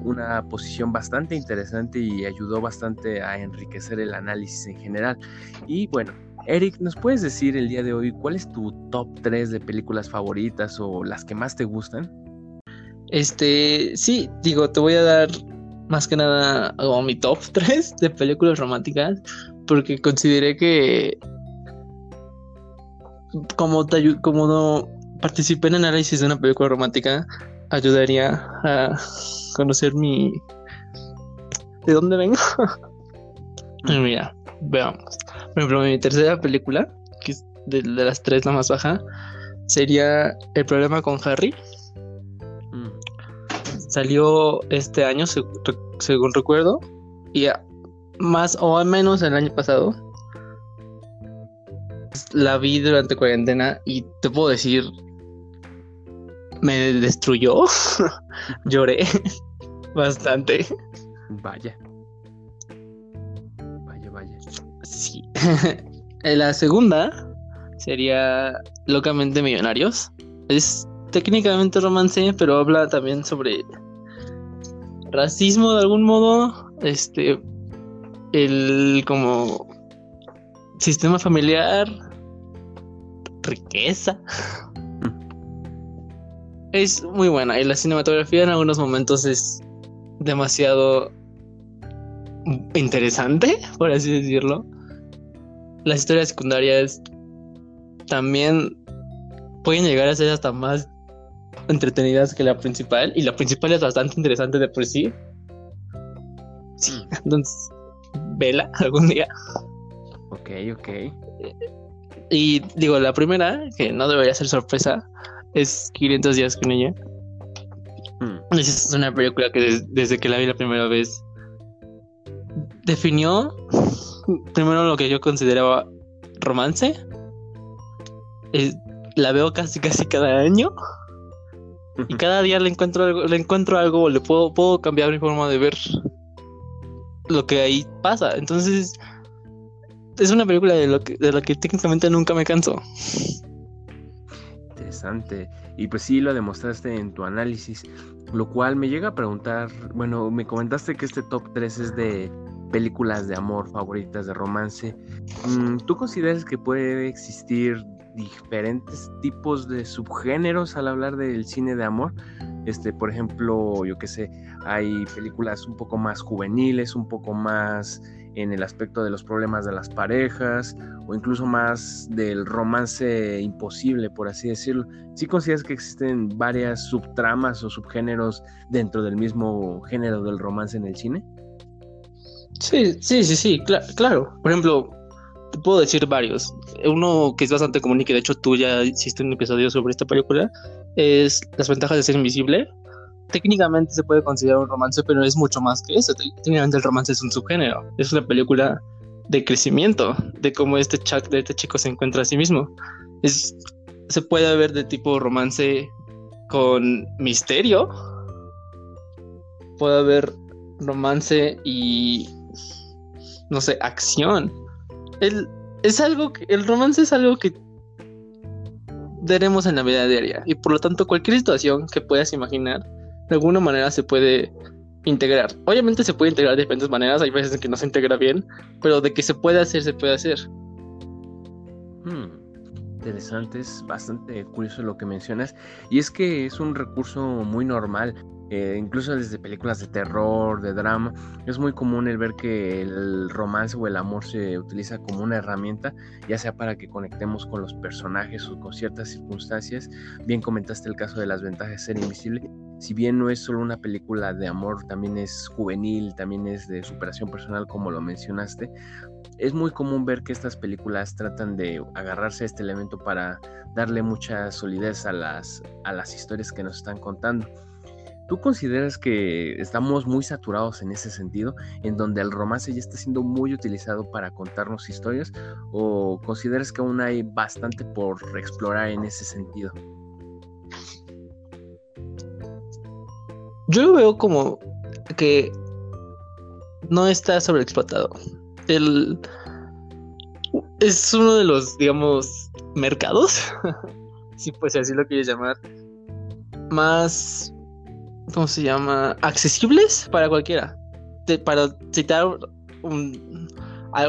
una posición bastante interesante y ayudó bastante a enriquecer el análisis en general. Y bueno, Eric, ¿nos puedes decir el día de hoy cuál es tu top 3 de películas favoritas o las que más te gustan? Este, sí, digo, te voy a dar más que nada mi top 3 de películas románticas, porque consideré que como, como no participé en análisis de una película romántica, ayudaría a conocer mi... ¿De dónde vengo? Mira, veamos. Por ejemplo, mi tercera película, que es de, de las tres la más baja, sería El problema con Harry Salió este año, según recuerdo, y más o menos el año pasado. La vi durante cuarentena y te puedo decir, me destruyó. Lloré bastante. Vaya, la segunda sería Locamente Millonarios. Es técnicamente romance, pero habla también sobre racismo de algún modo, este, el como sistema familiar, riqueza. es muy buena y la cinematografía en algunos momentos es demasiado interesante, por así decirlo. Las historias secundarias también pueden llegar a ser hasta más entretenidas que la principal y la principal es bastante interesante de por sí. Sí, mm. entonces, vela algún día. Ok, ok. Y digo, la primera, que no debería ser sorpresa, es 500 días con ella. Mm. Es una película que desde que la vi la primera vez definió primero lo que yo consideraba romance. la veo casi casi cada año. Y cada día le encuentro algo, le encuentro algo, le puedo, puedo cambiar mi forma de ver lo que ahí pasa. Entonces, es una película de, lo que, de la que técnicamente nunca me canso. Interesante. Y pues sí, lo demostraste en tu análisis. Lo cual me llega a preguntar, bueno, me comentaste que este top 3 es de películas de amor favoritas, de romance. Mm, ¿Tú consideras que puede existir diferentes tipos de subgéneros al hablar del cine de amor. Este, por ejemplo, yo que sé, hay películas un poco más juveniles, un poco más en el aspecto de los problemas de las parejas o incluso más del romance imposible, por así decirlo. ¿Sí consideras que existen varias subtramas o subgéneros dentro del mismo género del romance en el cine? Sí, sí, sí, sí, claro. Por ejemplo, puedo decir varios. Uno que es bastante común y que de hecho tú ya hiciste un episodio sobre esta película es Las ventajas de ser invisible. Técnicamente se puede considerar un romance, pero es mucho más que eso. Técnicamente el romance es un subgénero. Es una película de crecimiento, de cómo este, de este chico se encuentra a sí mismo. Se puede ver de tipo romance con misterio. Puede haber romance y, no sé, acción el, es algo que, el romance es algo que veremos en la vida diaria y por lo tanto cualquier situación que puedas imaginar de alguna manera se puede integrar. Obviamente se puede integrar de diferentes maneras, hay veces en que no se integra bien, pero de que se puede hacer, se puede hacer. Hmm, interesante, es bastante curioso lo que mencionas y es que es un recurso muy normal eh, incluso desde películas de terror, de drama, es muy común el ver que el romance o el amor se utiliza como una herramienta, ya sea para que conectemos con los personajes o con ciertas circunstancias. Bien comentaste el caso de las ventajas de ser invisible. Si bien no es solo una película de amor, también es juvenil, también es de superación personal, como lo mencionaste. Es muy común ver que estas películas tratan de agarrarse a este elemento para darle mucha solidez a las, a las historias que nos están contando. ¿Tú consideras que estamos muy saturados en ese sentido, en donde el romance ya está siendo muy utilizado para contarnos historias, o consideras que aún hay bastante por explorar en ese sentido? Yo lo veo como que no está sobreexplotado. El es uno de los, digamos, mercados, si pues así lo quieres llamar, más, ¿cómo se llama? Accesibles para cualquiera. para citar un,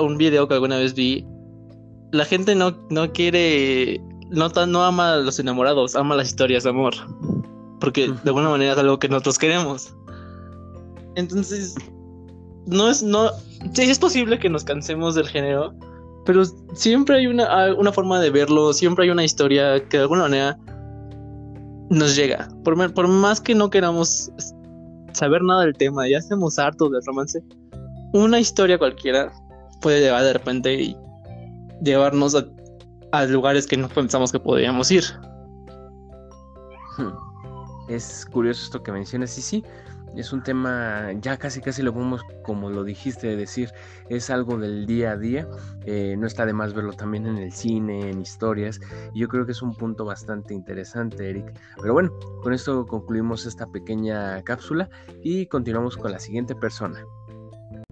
un video que alguna vez vi, la gente no, no quiere, no, no ama a los enamorados, ama las historias de amor. Porque de alguna manera es algo que nosotros queremos. Entonces, no es, no, sí, es posible que nos cansemos del género, pero siempre hay una, una forma de verlo, siempre hay una historia que de alguna manera nos llega. Por, más que no queramos saber nada del tema, ya estemos hartos del romance, una historia cualquiera puede llegar de repente y llevarnos a, a lugares que no pensamos que podríamos ir. Es curioso esto que mencionas, y sí, es un tema, ya casi casi lo podemos, como lo dijiste, decir, es algo del día a día, eh, no está de más verlo también en el cine, en historias, y yo creo que es un punto bastante interesante, Eric. Pero bueno, con esto concluimos esta pequeña cápsula y continuamos con la siguiente persona.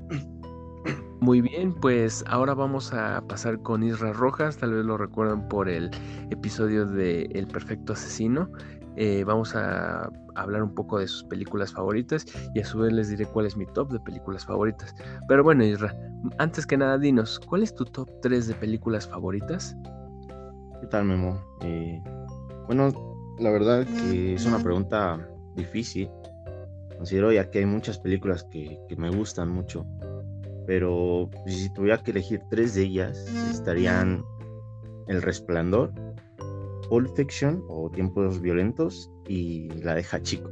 Muy bien, pues ahora vamos a pasar con Isra Rojas, tal vez lo recuerdan por el episodio de El Perfecto Asesino. Eh, vamos a hablar un poco de sus películas favoritas y a su vez les diré cuál es mi top de películas favoritas. Pero bueno, Isra, antes que nada, dinos, ¿cuál es tu top 3 de películas favoritas? ¿Qué tal, Memo? Eh, bueno, la verdad que es una pregunta difícil. Considero ya que hay muchas películas que, que me gustan mucho, pero si tuviera que elegir tres de ellas, estarían El Resplandor, Pulp Fiction o Tiempos Violentos y la de Hachiko.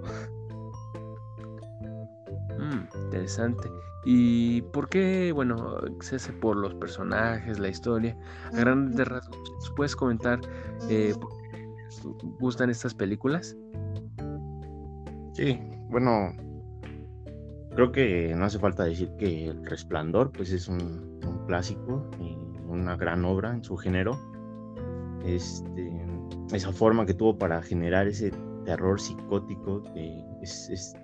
Mm, interesante. ¿Y por qué, bueno, se hace por los personajes, la historia? A grandes rasgos, ¿puedes comentar eh, por qué gustan estas películas? Sí, bueno, creo que no hace falta decir que El Resplandor, pues es un, un clásico y una gran obra en su género. Este, esa forma que tuvo para generar ese terror psicótico que es, este,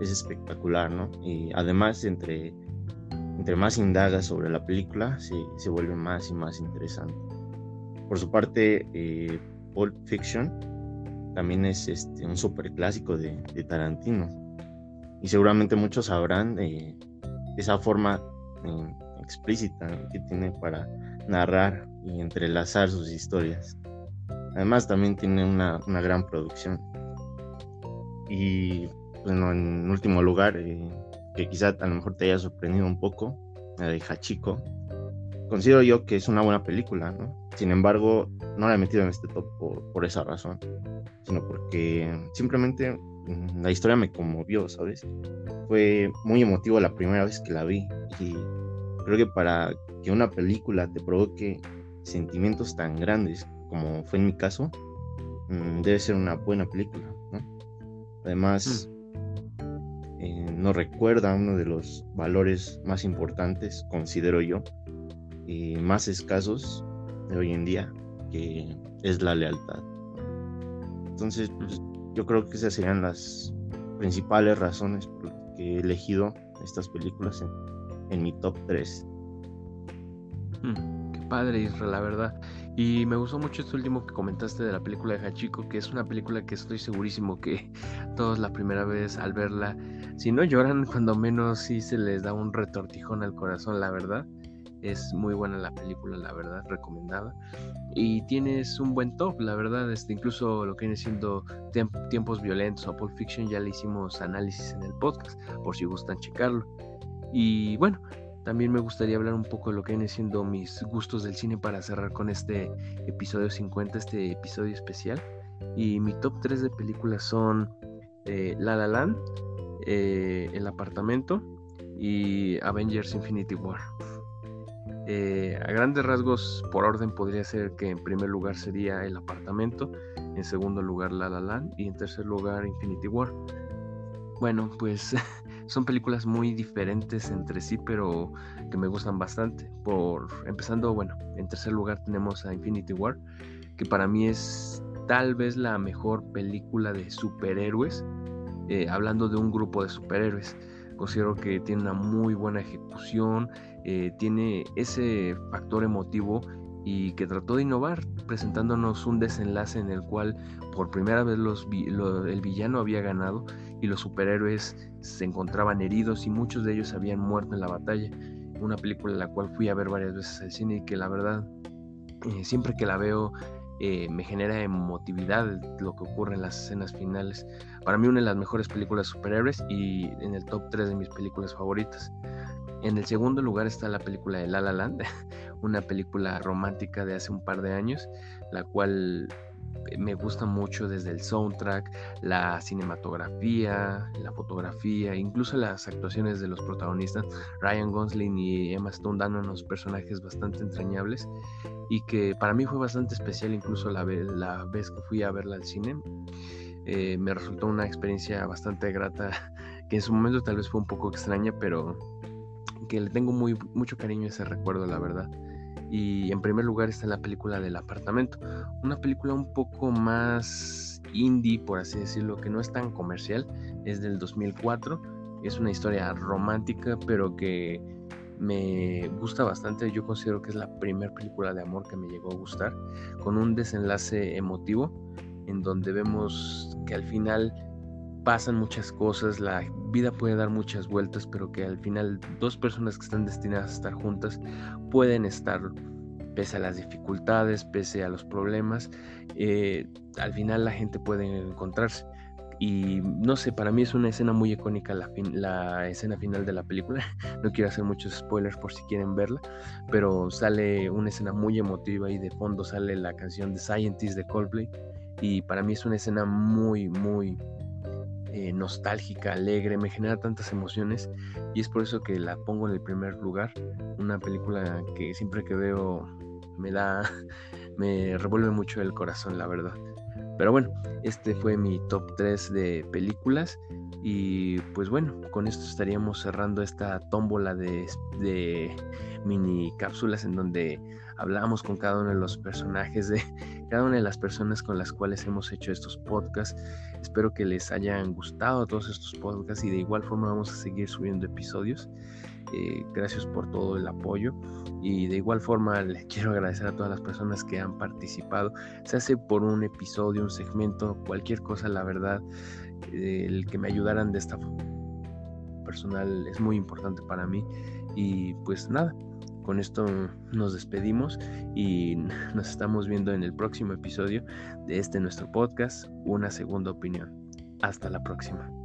es espectacular, ¿no? Y además, entre, más indagas sobre la película, se, vuelve más y más interesante. Por su parte, eh, Pulp Fiction también es este, un super clásico de, de, Tarantino. Y seguramente muchos sabrán eh, esa forma eh, explícita que tiene para narrar y entrelazar sus historias. Además también tiene una, gran producción. Y bueno, en último lugar, eh, que quizá a lo mejor te haya sorprendido un poco, la de Hachiko. Considero yo que es una buena película, ¿no? Sin embargo, no la he metido en este top por, por esa razón, sino porque simplemente mm, la historia me conmovió, ¿sabes? Fue muy emotivo la primera vez que la vi y creo que para que una película te provoque sentimientos tan grandes como fue en mi caso, mm, debe ser una buena película. Además, mm. eh, nos recuerda uno de los valores más importantes, considero yo, y más escasos de hoy en día, que es la lealtad. Entonces, pues, yo creo que esas serían las principales razones por las que he elegido estas películas en, mi top 3. Mm, qué padre, Israel, la verdad. Y me gustó mucho este último que comentaste de la película de Hachiko, que es una película que estoy segurísimo que todos la primera vez al verla, si no lloran, cuando menos sí se les da un retortijón al corazón, la verdad. Es muy buena la película, la verdad, recomendada. Y tienes un buen top, la verdad. Este, incluso lo que viene siendo Tiempos Violentos o Pulp Fiction, ya le hicimos análisis en el podcast, por si gustan checarlo. Y bueno, también me gustaría hablar un poco de lo que viene siendo mis gustos del cine para cerrar con este episodio 50, este episodio especial. Y mi top 3 de películas son eh, La La Land, eh, El Apartamento y Avengers Infinity War. Eh, a grandes rasgos, por orden, podría ser que en primer lugar sería El Apartamento, en segundo lugar La La Land y en tercer lugar Infinity War. Bueno, pues son películas muy diferentes entre sí, pero que me gustan bastante. Por empezando, bueno, en tercer lugar tenemos a Infinity War, que para mí es tal vez la mejor película de superhéroes, eh, hablando de un grupo de superhéroes. Considero que tiene una muy buena ejecución, eh, tiene ese factor emotivo y que trató de innovar presentándonos un desenlace en el cual por primera vez el villano había ganado y los superhéroes se encontraban heridos y muchos de ellos habían muerto en la batalla. Una película en la cual fui a ver varias veces al cine y que la verdad eh, siempre que la veo eh, me genera emotividad lo que ocurre en las escenas finales. Para mí una de las mejores películas superhéroes y en el top 3 de mis películas favoritas. En el segundo lugar está la película de La La Land, una película romántica de hace un par de años, la cual me gusta mucho desde el soundtrack, la cinematografía, la fotografía, incluso las actuaciones de los protagonistas. Ryan Gosling y Emma Stone dan unos personajes bastante entrañables y que para mí fue bastante especial incluso la, vez, que fui a verla al cine. Eh, me resultó una experiencia bastante grata que en su momento tal vez fue un poco extraña, pero que le tengo muy, mucho cariño a ese recuerdo, la verdad. Y en primer lugar está la película del apartamento, una película un poco más indie, por así decirlo, que no es tan comercial, es del 2004, es una historia romántica, pero que me gusta bastante. Yo considero que es la primera película de amor que me llegó a gustar, con un desenlace emotivo, en donde vemos que al final pasan muchas cosas, la vida puede dar muchas vueltas, pero que al final dos personas que están destinadas a estar juntas pueden estar pese a las dificultades, pese a los problemas, eh, al final la gente puede encontrarse. Y no sé, para mí es una escena muy icónica la, la escena final de la película. No quiero hacer muchos spoilers por si quieren verla, pero sale una escena muy emotiva y de fondo sale la canción de Scientist de Coldplay. Y para mí es una escena muy, muy, eh, nostálgica, alegre, me genera tantas emociones y es por eso que la pongo en el primer lugar. Una película que siempre que veo me da, me revuelve mucho el corazón, la verdad. Pero bueno, este fue mi top 3 de películas. Y pues bueno, con esto estaríamos cerrando esta tómbola de, de mini cápsulas en donde hablamos con cada uno de los personajes de cada una de las personas con las cuales hemos hecho estos podcasts. Espero que les hayan gustado todos estos podcasts y de igual forma vamos a seguir subiendo episodios. Eh, gracias por todo el apoyo y de igual forma les quiero agradecer a todas las personas que han participado, se hace por un episodio, un segmento, cualquier cosa, la verdad, el que me ayudaran de esta forma personal es muy importante para mí y pues nada, con esto nos despedimos y nos estamos viendo en el próximo episodio de este nuestro podcast, Una Segunda Opinión. Hasta la próxima.